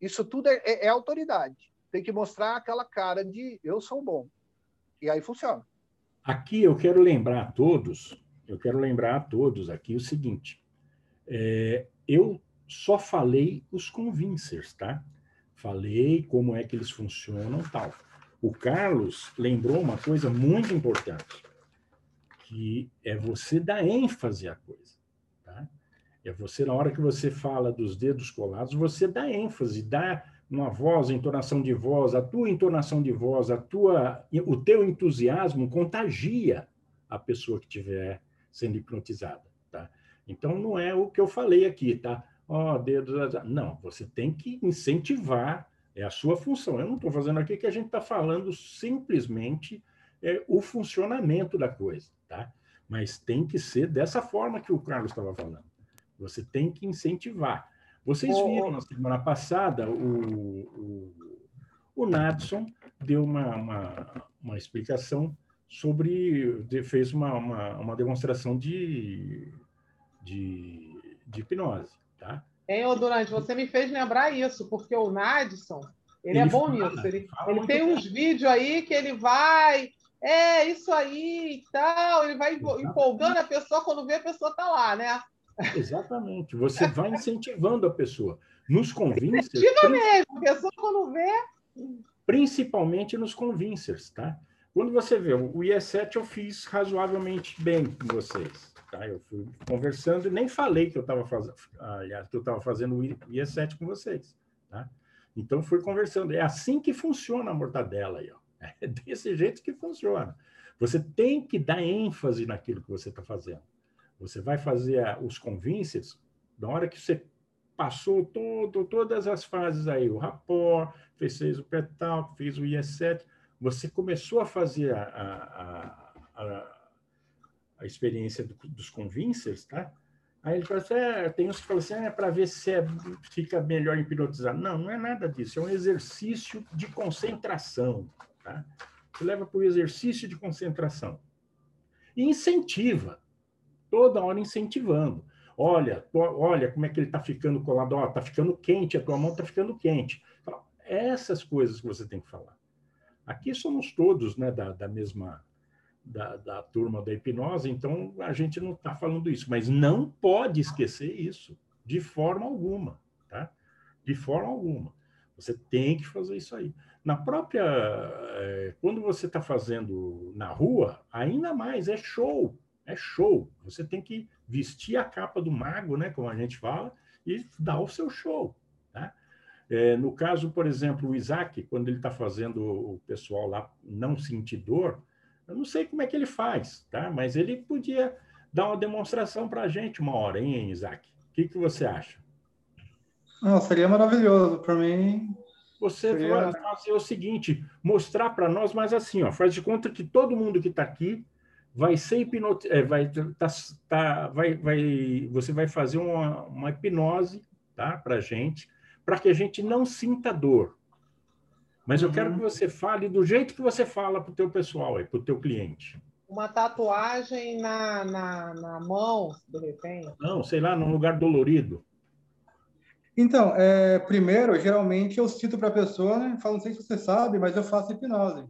isso tudo é, é, é autoridade tem que mostrar aquela cara de eu sou bom. E aí funciona. Aqui eu quero lembrar a todos, eu quero lembrar a todos aqui o seguinte: é, eu só falei os convincers, tá? Falei como é que eles funcionam tal. O Carlos lembrou uma coisa muito importante, que é você dar ênfase à coisa, tá? É você, na hora que você fala dos dedos colados, você dá ênfase, dá uma voz, entonação de voz, a tua entonação de voz, a tua, o teu entusiasmo contagia a pessoa que estiver sendo hipnotizada, tá? Então não é o que eu falei aqui, tá? Ó, oh, dedos, não, você tem que incentivar, é a sua função. Eu não estou fazendo aqui que a gente está falando simplesmente é, o funcionamento da coisa, tá? Mas tem que ser dessa forma que o Carlos estava falando. Você tem que incentivar. Vocês viram na semana passada, o, o, o Natson deu uma, uma, uma explicação sobre, fez uma, uma, uma demonstração de, de, de hipnose, tá? Hein, ô Durante, você me fez lembrar isso, porque o Nadson, ele, é ele é bom fala, nisso. Ele, ele tem uns vídeos aí que ele vai, é isso aí e tal, ele vai Exatamente. empolgando a pessoa, quando vê a pessoa tá lá, né? Exatamente. Você vai incentivando a pessoa. Nos convincers. Incentiva mesmo, a pessoa quando vê. Principalmente nos convincers, tá? Quando você vê, o IE7 eu fiz razoavelmente bem com vocês. Tá? Eu fui conversando e nem falei que eu estava faz... que eu estava fazendo o IE7 com vocês. Tá? Então fui conversando. É assim que funciona a mortadela aí, ó. É desse jeito que funciona. Você tem que dar ênfase naquilo que você está fazendo. Você vai fazer os convincers, na hora que você passou todo, todas as fases aí, o rapport, fez, fez o pré-talk, fez o IE7, você começou a fazer a, a, a experiência do, dos convincers, tá? Aí ele fala assim, é, tem uns que falam assim, é para ver se é, fica melhor hipnotizar. Não, não é nada disso, é um exercício de concentração, tá? Você leva para o exercício de concentração. E incentiva toda hora incentivando. Olha, olha como é que ele está ficando colado, está ficando quente, a tua mão está ficando quente. Essas coisas que você tem que falar. Aqui somos todos né, da, da mesma da, da, turma da hipnose, então a gente não está falando isso, mas não pode esquecer isso, de forma alguma, tá? De forma alguma. Você tem que fazer isso aí. Na própria. É, quando você está fazendo na rua, ainda mais, é show É show. Você tem que vestir a capa do mago, né, como a gente fala, e dar o seu show. Tá? É, no caso, por exemplo, o Isaac, quando ele está fazendo o pessoal lá não sentir dor, eu não sei como é que ele faz, tá? mas ele podia dar uma demonstração para a gente uma hora, hein, Isaac? O que, que você acha? Não, seria maravilhoso. Para mim, você seria... vai fazer o seguinte: mostrar para nós, mas assim, ó, faz de conta que todo mundo que está aqui vai ser hipnotizado, é, vai, tá, tá, vai, vai, você vai fazer uma, uma hipnose tá, para a gente, para que a gente não sinta dor. Mas eu quero que uhum. você fale do jeito que você fala para o teu pessoal, para o teu cliente. Uma tatuagem na, na, na mão, de repente? Não, sei lá, num lugar dolorido. Então, é, primeiro, geralmente eu cito para a pessoa, né? Falo, não sei se você sabe, mas eu faço hipnose.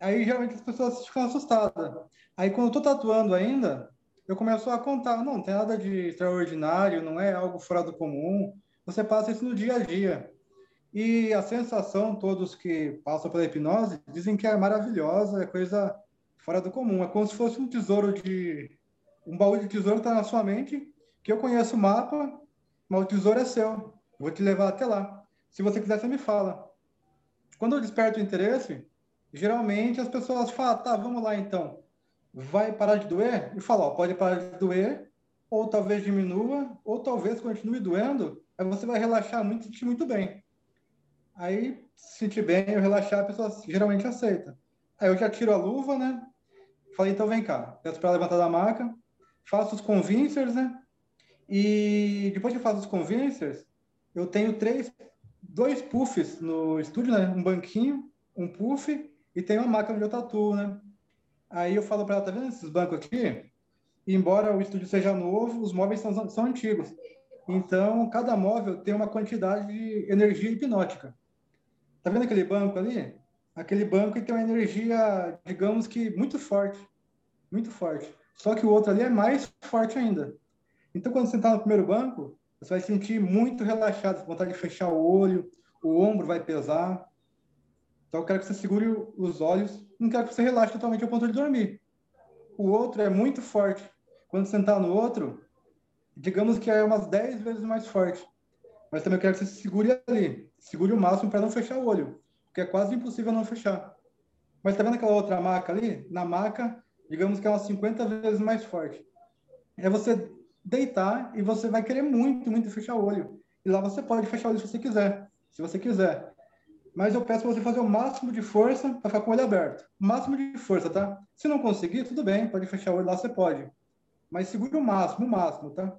Aí, geralmente, as pessoas ficam assustadas. Aí, quando eu estou tatuando ainda, eu começo a contar, não, não tem nada de extraordinário, não é algo fora do comum. Você passa isso no dia a dia. E a sensação, todos que passam pela hipnose, dizem que é maravilhosa, é coisa fora do comum. É como se fosse um tesouro de... Um baú de tesouro está na sua mente, que eu conheço o mapa, mas o tesouro é seu. Vou te levar até lá. Se você quiser, você me fala. Quando eu desperto o interesse, geralmente as pessoas falam, tá, vamos lá então. Vai parar de doer? E fala, pode parar de doer, ou talvez diminua, ou talvez continue doendo, aí você vai relaxar muito e sentir muito bem. Aí, se sentir bem, eu relaxar, a pessoa geralmente aceita. Aí eu já tiro a luva, né? Falei, então vem cá. Peço para levantar da maca, faço os convincers, né? E depois que eu faço os convincers, eu tenho três, dois puffs no estúdio, né? Um banquinho, um puff e tem uma máquina de tatu, né? Aí eu falo para ela, tá vendo esses bancos aqui? embora o estúdio seja novo, os móveis são, são antigos. Então, cada móvel tem uma quantidade de energia hipnótica. Tá vendo aquele banco ali? Aquele banco tem uma energia, digamos que muito forte, muito forte. Só que o outro ali é mais forte ainda. Então, quando você está no primeiro banco, você vai sentir muito relaxado, vontade de fechar o olho, o ombro vai pesar. Então, eu quero que você segure os olhos, não quero que você relaxe totalmente ao ponto de dormir. O outro é muito forte. Quando você está no outro, digamos que é umas 10 vezes mais forte. Mas também eu quero que você segure ali, segure o máximo para não fechar o olho, porque é quase impossível não fechar. Mas tá vendo aquela outra maca ali? Na maca, digamos que é umas 50 vezes mais forte. É você deitar e você vai querer muito, muito fechar o olho. E lá você pode fechar o olho se você quiser, se você quiser. Mas eu peço você fazer o máximo de força para ficar com o olho aberto. O máximo de força, tá? Se não conseguir, tudo bem, pode fechar o olho lá, você pode. Mas segure o máximo, o máximo, tá?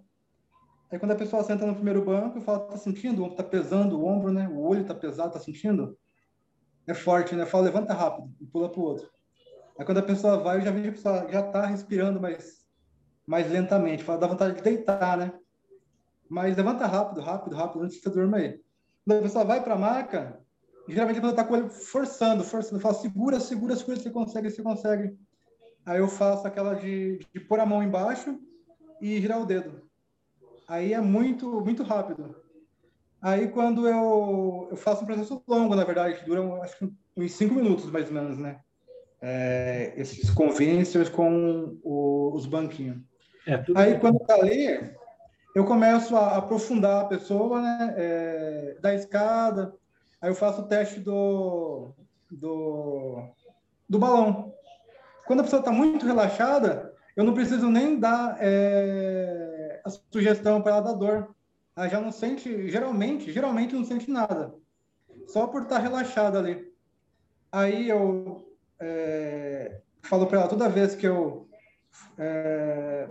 Aí quando a pessoa senta no primeiro banco, eu falo, tá sentindo? Tá pesando o ombro, né? O olho tá pesado, tá sentindo? É forte, né? Eu falo, levanta rápido e pula pro outro. Aí quando a pessoa vai, eu já vejo a pessoa já tá respirando mais mais lentamente. Fala, dá vontade de deitar, né? Mas levanta rápido, rápido, rápido, antes que você durma aí. Quando a pessoa vai para a maca, geralmente a pessoa está com ele forçando, forçando. Fala, segura, segura, segura, você consegue, você consegue. Aí eu faço aquela de, de pôr a mão embaixo e girar o dedo. Aí é muito, muito rápido. Aí quando eu, eu faço um processo longo, na verdade, dura acho que uns cinco minutos mais ou menos, né? É, esses convencers com o, os banquinhos. É, Aí, quando está ali, eu começo a aprofundar a pessoa, né? É, da escada. Aí eu faço o teste do, do, do balão. Quando a pessoa está muito relaxada, eu não preciso nem dar é, a sugestão para ela da dor. Ela já não sente, geralmente, geralmente não sente nada. Só por estar tá relaxada ali. Aí eu é, falo para ela toda vez que eu é,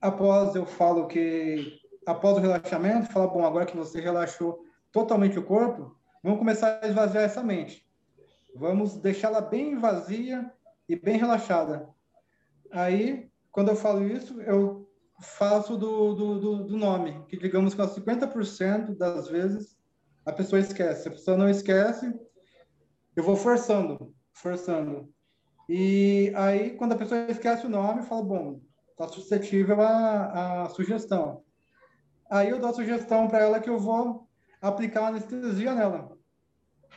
após eu falo que, após o relaxamento, fala, bom, agora que você relaxou totalmente o corpo, vamos começar a esvaziar essa mente. Vamos deixá-la bem vazia e bem relaxada. Aí, quando eu falo isso, eu faço do, do, do, do nome, que digamos que 50% das vezes a pessoa esquece. A pessoa não esquece, eu vou forçando, forçando. E aí, quando a pessoa esquece o nome, fala, bom, está suscetível à, à sugestão. Aí eu dou a sugestão para ela que eu vou aplicar anestesia nela.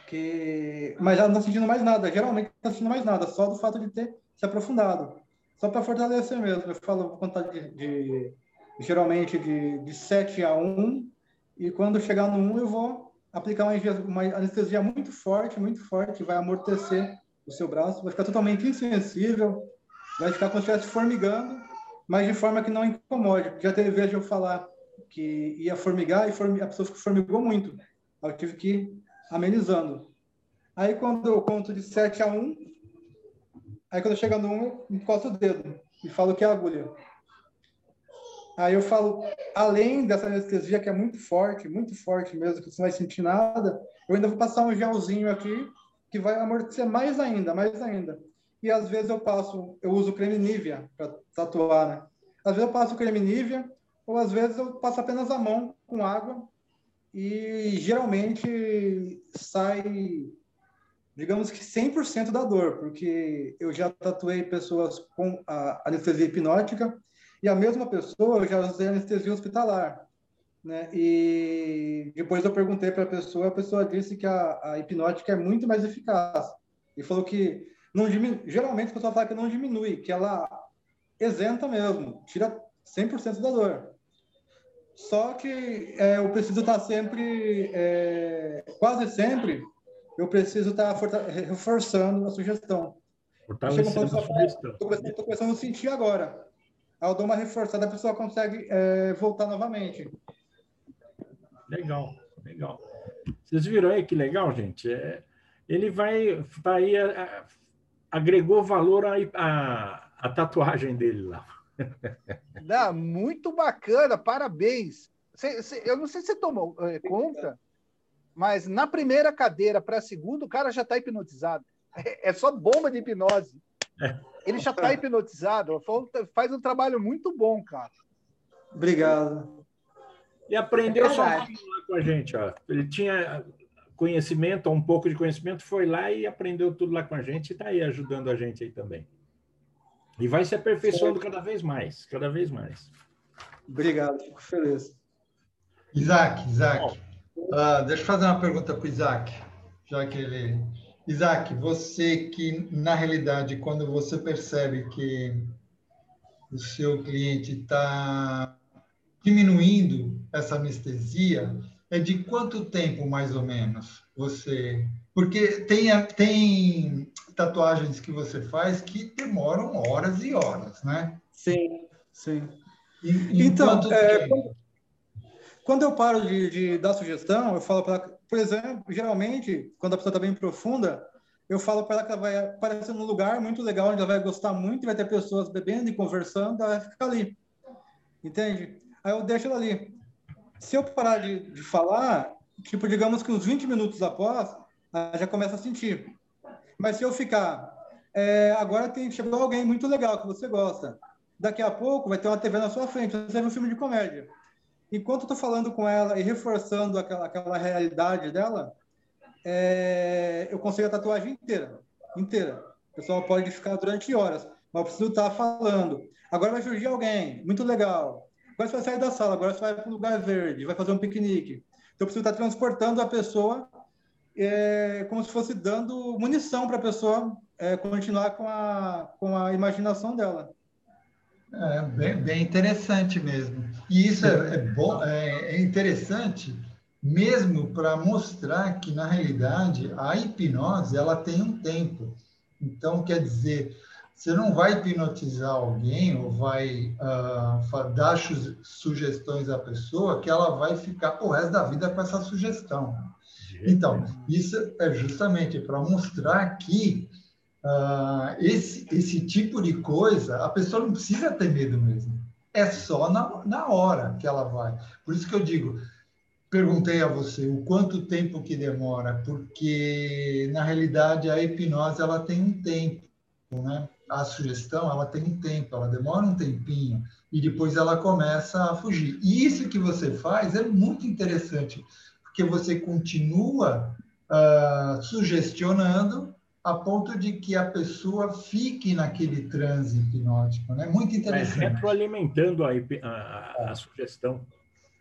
Que... Mas ela não está sentindo mais nada. Geralmente não está sentindo mais nada, só do fato de ter se aprofundado. Só para fortalecer mesmo. Eu falo, vou contar de, de geralmente de, de 7 a 1, e quando chegar no 1 eu vou aplicar uma, uma anestesia muito forte, muito forte, vai amortecer o seu braço, vai ficar totalmente insensível, vai ficar como se estivesse formigando, mas de forma que não incomode. Já teve vez de eu falar que ia formigar e a pessoa formigou muito. Eu tive que ir amenizando. Aí quando eu conto de 7 a 1, aí quando chega no 1, eu encosto o dedo e falo que é agulha. Aí eu falo, além dessa anestesia que é muito forte, muito forte mesmo, que você não vai sentir nada, eu ainda vou passar um gelzinho aqui que vai amortecer mais ainda, mais ainda. E às vezes eu passo, eu uso creme Nivea para tatuar, né? Às vezes eu passo creme Nivea, ou às vezes eu passo apenas a mão com água e geralmente sai, digamos que 100% da dor, porque eu já tatuei pessoas com anestesia hipnótica e a mesma pessoa eu já usei anestesia hospitalar. Né? E depois eu perguntei para a pessoa, a pessoa disse que a, a, hipnótica é muito mais eficaz. E falou que não diminui, geralmente a pessoa fala que não diminui, que ela isenta mesmo, tira 100% da dor. Só que é, eu preciso estar sempre, é, quase sempre, eu preciso estar reforçando a sugestão. Fortalecendo a sugestão. Estou começando a sentir agora. Aí eu dou uma reforçada, a pessoa consegue é, voltar novamente. Legal, legal. Vocês viram aí que legal, gente? É, ele vai, tá aí, a, agregou valor à a, a, tatuagem dele lá. Não, muito bacana, parabéns. Cê, cê, eu não sei se você tomou é, conta, mas na primeira cadeira para a segunda, o cara já está hipnotizado. É, é, só bomba de hipnose. É. Ele já está hipnotizado. Faz um trabalho muito bom, cara. Obrigado. E aprendeu é lá com a gente. Ó. Ele tinha conhecimento, um pouco de conhecimento, foi lá e aprendeu tudo lá com a gente e está aí ajudando a gente aí também. E vai se aperfeiçoando cada vez mais, cada vez mais. Obrigado, fico feliz. Isaac, Isaac, uh, deixa eu fazer uma pergunta para o Isaac, já que ele Isaac, você que, na realidade, quando você percebe que o seu cliente está diminuindo essa anestesia, é de quanto tempo, mais ou menos, você... Porque tem, tem tatuagens que você faz que demoram horas e horas, né? Sim, sim. E, então, é, quando, quando, eu paro de, de dar sugestão, eu falo para por exemplo, geralmente, quando a pessoa está bem profunda, eu falo para ela que ela vai aparecer num lugar muito legal, onde ela vai gostar muito, vai ter pessoas bebendo e conversando, ela vai ficar ali. Entende? Aí eu deixo ela ali. Se eu parar de, de falar, tipo, digamos que uns 20 minutos após, ela já começa a sentir. Mas se eu ficar, é, agora tem, alguém muito legal que você gosta. Daqui a pouco vai ter uma TV na sua frente, você ver um filme de comédia enquanto estou falando com ela e reforçando aquela, aquela realidade dela, é, eu consigo a tatuagem inteira. Inteira. O pessoal pode ficar durante horas, mas eu preciso estar falando. Agora vai surgir alguém, muito legal. Agora você vai sair da sala, agora você vai para um lugar verde, vai fazer um piquenique. Então eu preciso estar transportando a pessoa é, como se fosse dando munição para a pessoa é, continuar com a, com a imaginação dela. É bem, bem interessante mesmo. E isso é, é bom, é, é interessante mesmo para mostrar que na realidade a hipnose ela tem um tempo. Então quer dizer, você não vai hipnotizar alguém ou vai uh, dar sugestões à pessoa que ela vai ficar o resto da vida com essa sugestão. Então, isso é justamente para mostrar que uh, esse, esse tipo de coisa, a pessoa não precisa ter medo mesmo. É só na, na hora que ela vai. Por isso que eu digo, perguntei a você o quanto tempo que demora, porque na realidade a hipnose ela tem um tempo, né? A sugestão ela tem um tempo, ela demora um tempinho e depois ela começa a fugir. E isso que você faz é muito interessante, porque você continua uh, sugestionando a ponto de que a pessoa fique naquele transe hipnótico, né? Muito interessante. É, retroalimentando a, a, a sugestão.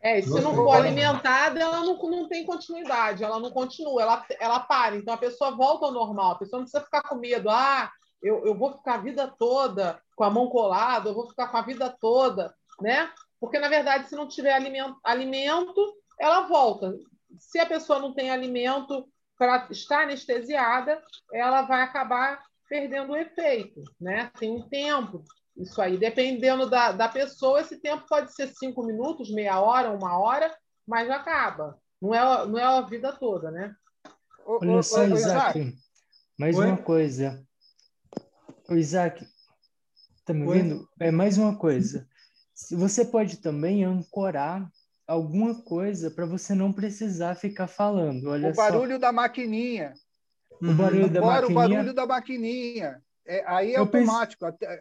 É, e se não for alimentada, ela não, não tem continuidade, ela não continua, ela, ela para. Então a pessoa volta ao normal, a pessoa não precisa ficar com medo, ah, eu, eu vou ficar a vida toda com a mão colada, eu vou ficar com a vida toda, né? Porque, na verdade, se não tiver alimento, alimento ela volta. Se a pessoa não tem alimento para estar anestesiada, ela vai acabar perdendo o efeito, né? Tem um tempo. Isso aí, dependendo da, da pessoa, esse tempo pode ser cinco minutos, meia hora, uma hora, mas acaba. Não é, não é a vida toda, né? Olha só, Isaac, mais Oi? uma coisa. O Isaac, tá me ouvindo? É mais uma coisa. Você pode também ancorar alguma coisa para você não precisar ficar falando. Olha o barulho só. da maquininha. O barulho da maquininha. O barulho da maquininha. É, aí é eu automático. Pense...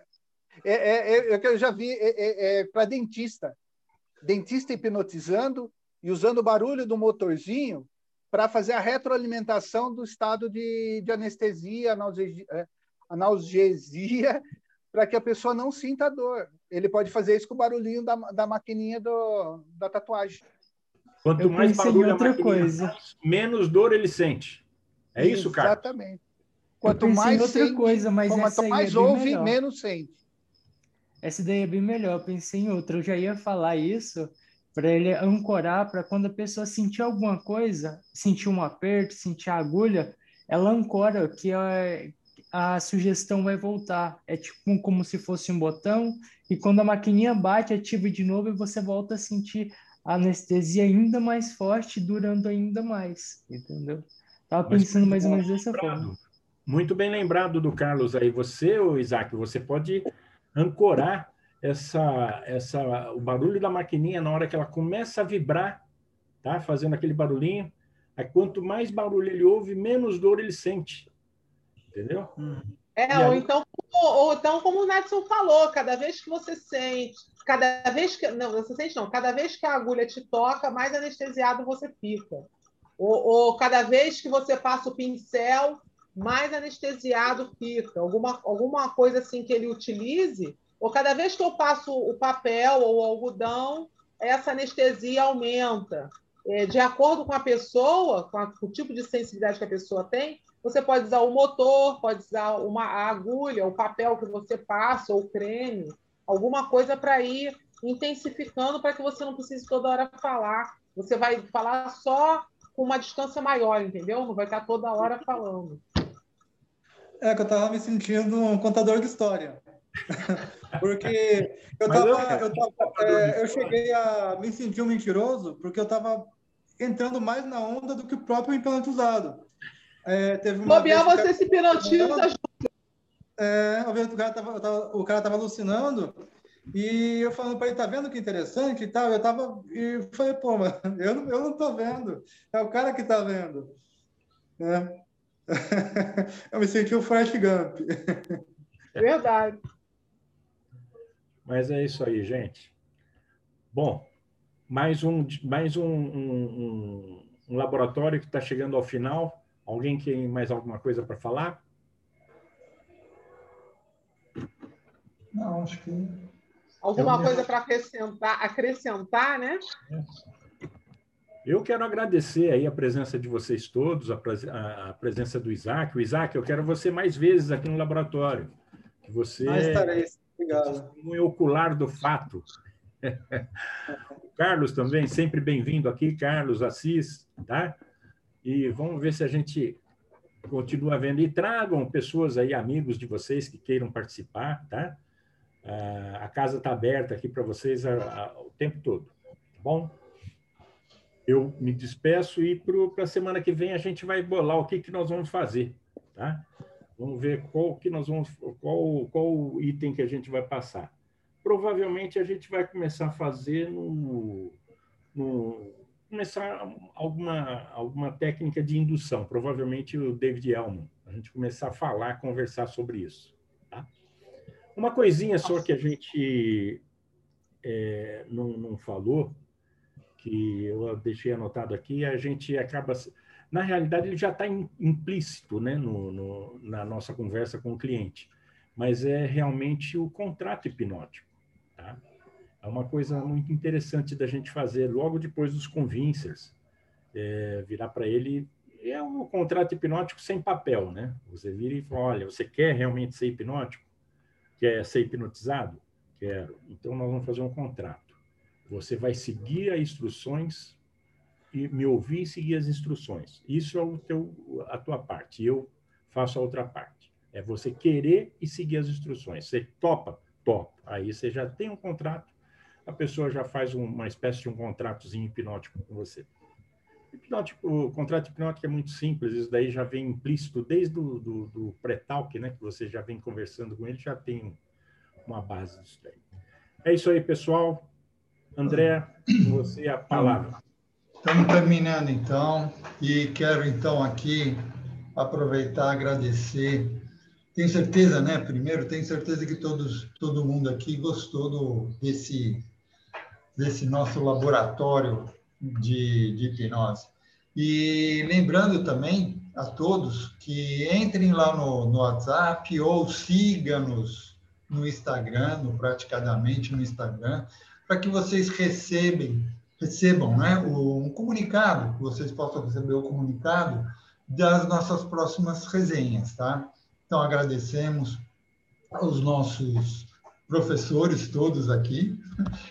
É, é, é, é eu já vi é, é para dentista. Dentista hipnotizando e usando o barulho do motorzinho para fazer a retroalimentação do estado de, de anestesia, analgesia, analgesia para que a pessoa não sinta dor. Ele pode fazer isso com o barulhinho da, da maquininha do, da tatuagem. Quanto Eu mais barulho outra coisa. menos dor ele sente. É isso, cara? Exatamente. Quanto mais outra sente, coisa, mas quanto mais é ouve, melhor. menos sente. Essa ideia é bem melhor. Eu pensei em outra. Eu já ia falar isso para ele ancorar para quando a pessoa sentir alguma coisa, sentir um aperto, sentir a agulha, ela ancora que é, a sugestão vai voltar. É tipo como se fosse um botão, e quando a maquininha bate, ativa de novo e você volta a sentir a anestesia ainda mais forte, durando ainda mais, entendeu? Tava pensando mais ou menos dessa forma. Muito bem lembrado do Carlos aí. Você, Isaac, você pode ancorar essa, essa, o barulho da maquininha na hora que ela começa a vibrar, tá? Fazendo aquele barulhinho. Aí, quanto mais barulho ele ouve, menos dor ele sente. Entendeu? É, ou então, ou então, como o Nedson falou, cada vez que você sente, cada vez que. Não, você sente não, cada vez que a agulha te toca, mais anestesiado você fica. Ou, ou cada vez que você passa o pincel, mais anestesiado fica. Alguma, alguma coisa assim que ele utilize, ou cada vez que eu passo o papel ou o algodão, essa anestesia aumenta. É, de acordo com a pessoa, com, a, com o tipo de sensibilidade que a pessoa tem, você pode usar o motor, pode usar uma agulha, o papel que você passa, ou creme, alguma coisa para ir intensificando para que você não precise toda hora falar. Você vai falar só com uma distância maior, entendeu? Não vai estar toda hora falando. É que eu estava me sentindo um contador de história. porque eu, tava, eu, tava, é, eu cheguei a me sentir um mentiroso porque eu estava entrando mais na onda do que o próprio implante usado. É, teve uma Bobear, você cara... se hipnotiza. É, o cara tava, o cara tava alucinando e eu falando para ele, tá vendo que interessante e tal? Eu tava e falei, pô, mas eu não, eu não tô vendo. É o cara que tá vendo. É. eu me senti o Forrest Gump. Verdade. Mas é isso aí, gente. Bom, mais um, mais um, um, um laboratório que está chegando ao final. Alguém tem mais alguma coisa para falar? Não, acho que. Alguma coisa para acrescentar, acrescentar, né? Eu quero agradecer aí a presença de vocês todos, a, a, presença do Isaac. O Isaac, eu quero você mais vezes aqui no laboratório. Que você mais estarei. Obrigado. Um ocular do fato. o Carlos também, sempre bem-vindo aqui, Carlos Assis, tá? E vamos ver se a gente continua vendo. E tragam pessoas aí, amigos de vocês que queiram participar, tá? Ah, a casa está aberta aqui para vocês o tempo todo, tá bom? Eu me despeço e para a semana que vem a gente vai bolar o que, que nós vamos fazer, tá? Vamos ver qual que nós vamos, qual, qual item que a gente vai passar. Provavelmente a gente vai começar a fazer no, no começar alguma, alguma técnica de indução, provavelmente o David Elman, a gente começar a falar, conversar sobre isso. Tá? Uma coisinha só que a gente é, não, não falou, que eu deixei anotado aqui, a gente acaba. Na realidade, ele já está implícito né, no, no, na nossa conversa com o cliente, mas é realmente o contrato hipnótico. Tá? É uma coisa muito interessante da gente fazer logo depois dos convincers. É, virar para ele é um contrato hipnótico sem papel, né? Você vira e fala, olha, você quer realmente ser hipnótico? Quer ser hipnotizado? Quero. Então, nós vamos fazer um contrato. Você vai seguir as instruções e me ouvir e seguir as instruções. Isso é o teu, a tua parte. Eu faço a outra parte. É você querer e seguir as instruções. Você topa? Topa. Aí você já tem um contrato, a pessoa já faz uma espécie de um contratozinho hipnótico com você. Hipnótico, o contrato hipnótico é muito simples, isso daí já vem implícito desde do, do, do pré-talk, né, que você já vem conversando com ele, já tem uma base disso daí. É isso aí, pessoal. André, você a palavra. Estamos terminando então, e quero então aqui aproveitar agradecer. Tenho certeza, né? Primeiro, tenho certeza que todos, todo mundo aqui gostou do, desse, desse nosso laboratório de, de hipnose. E lembrando também a todos que entrem lá no, no WhatsApp ou siga-nos no Instagram, no Praticadamente no Instagram, para que vocês recebem, recebam né, um comunicado, vocês possam receber o comunicado das nossas próximas resenhas, tá? Então, agradecemos aos nossos professores todos aqui,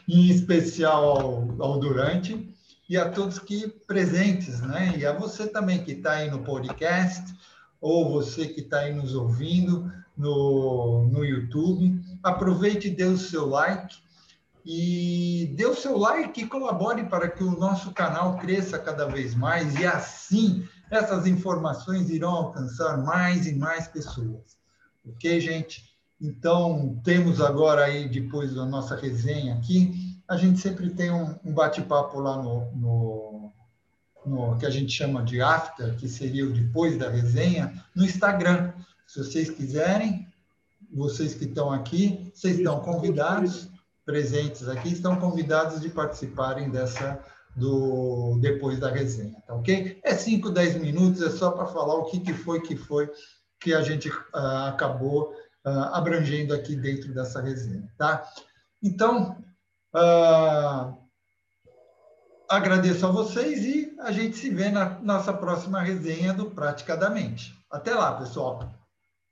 em especial ao, ao Durante, e a todos que presentes, né? E a você também que está aí no podcast, ou você que está aí nos ouvindo no, no YouTube. Aproveite e dê o seu like. E dê o seu like e colabore para que o nosso canal cresça cada vez mais e assim essas informações irão alcançar mais e mais pessoas. Ok, gente? Então, temos agora aí, depois da nossa resenha aqui, a gente sempre tem um, um bate-papo lá no, no, no, que a gente chama de after, que seria o depois da resenha, no Instagram. Se vocês quiserem, vocês que estão aqui, vocês estão convidados, presentes aqui, estão convidados de participarem dessa do depois da resenha, tá ok? É 5, 10 minutos, é só para falar o que, que foi que foi que a gente uh, acabou uh, abrangendo aqui dentro dessa resenha, tá? Então, Uh, agradeço a vocês e a gente se vê na nossa próxima resenha do Praticadamente. Até lá, pessoal.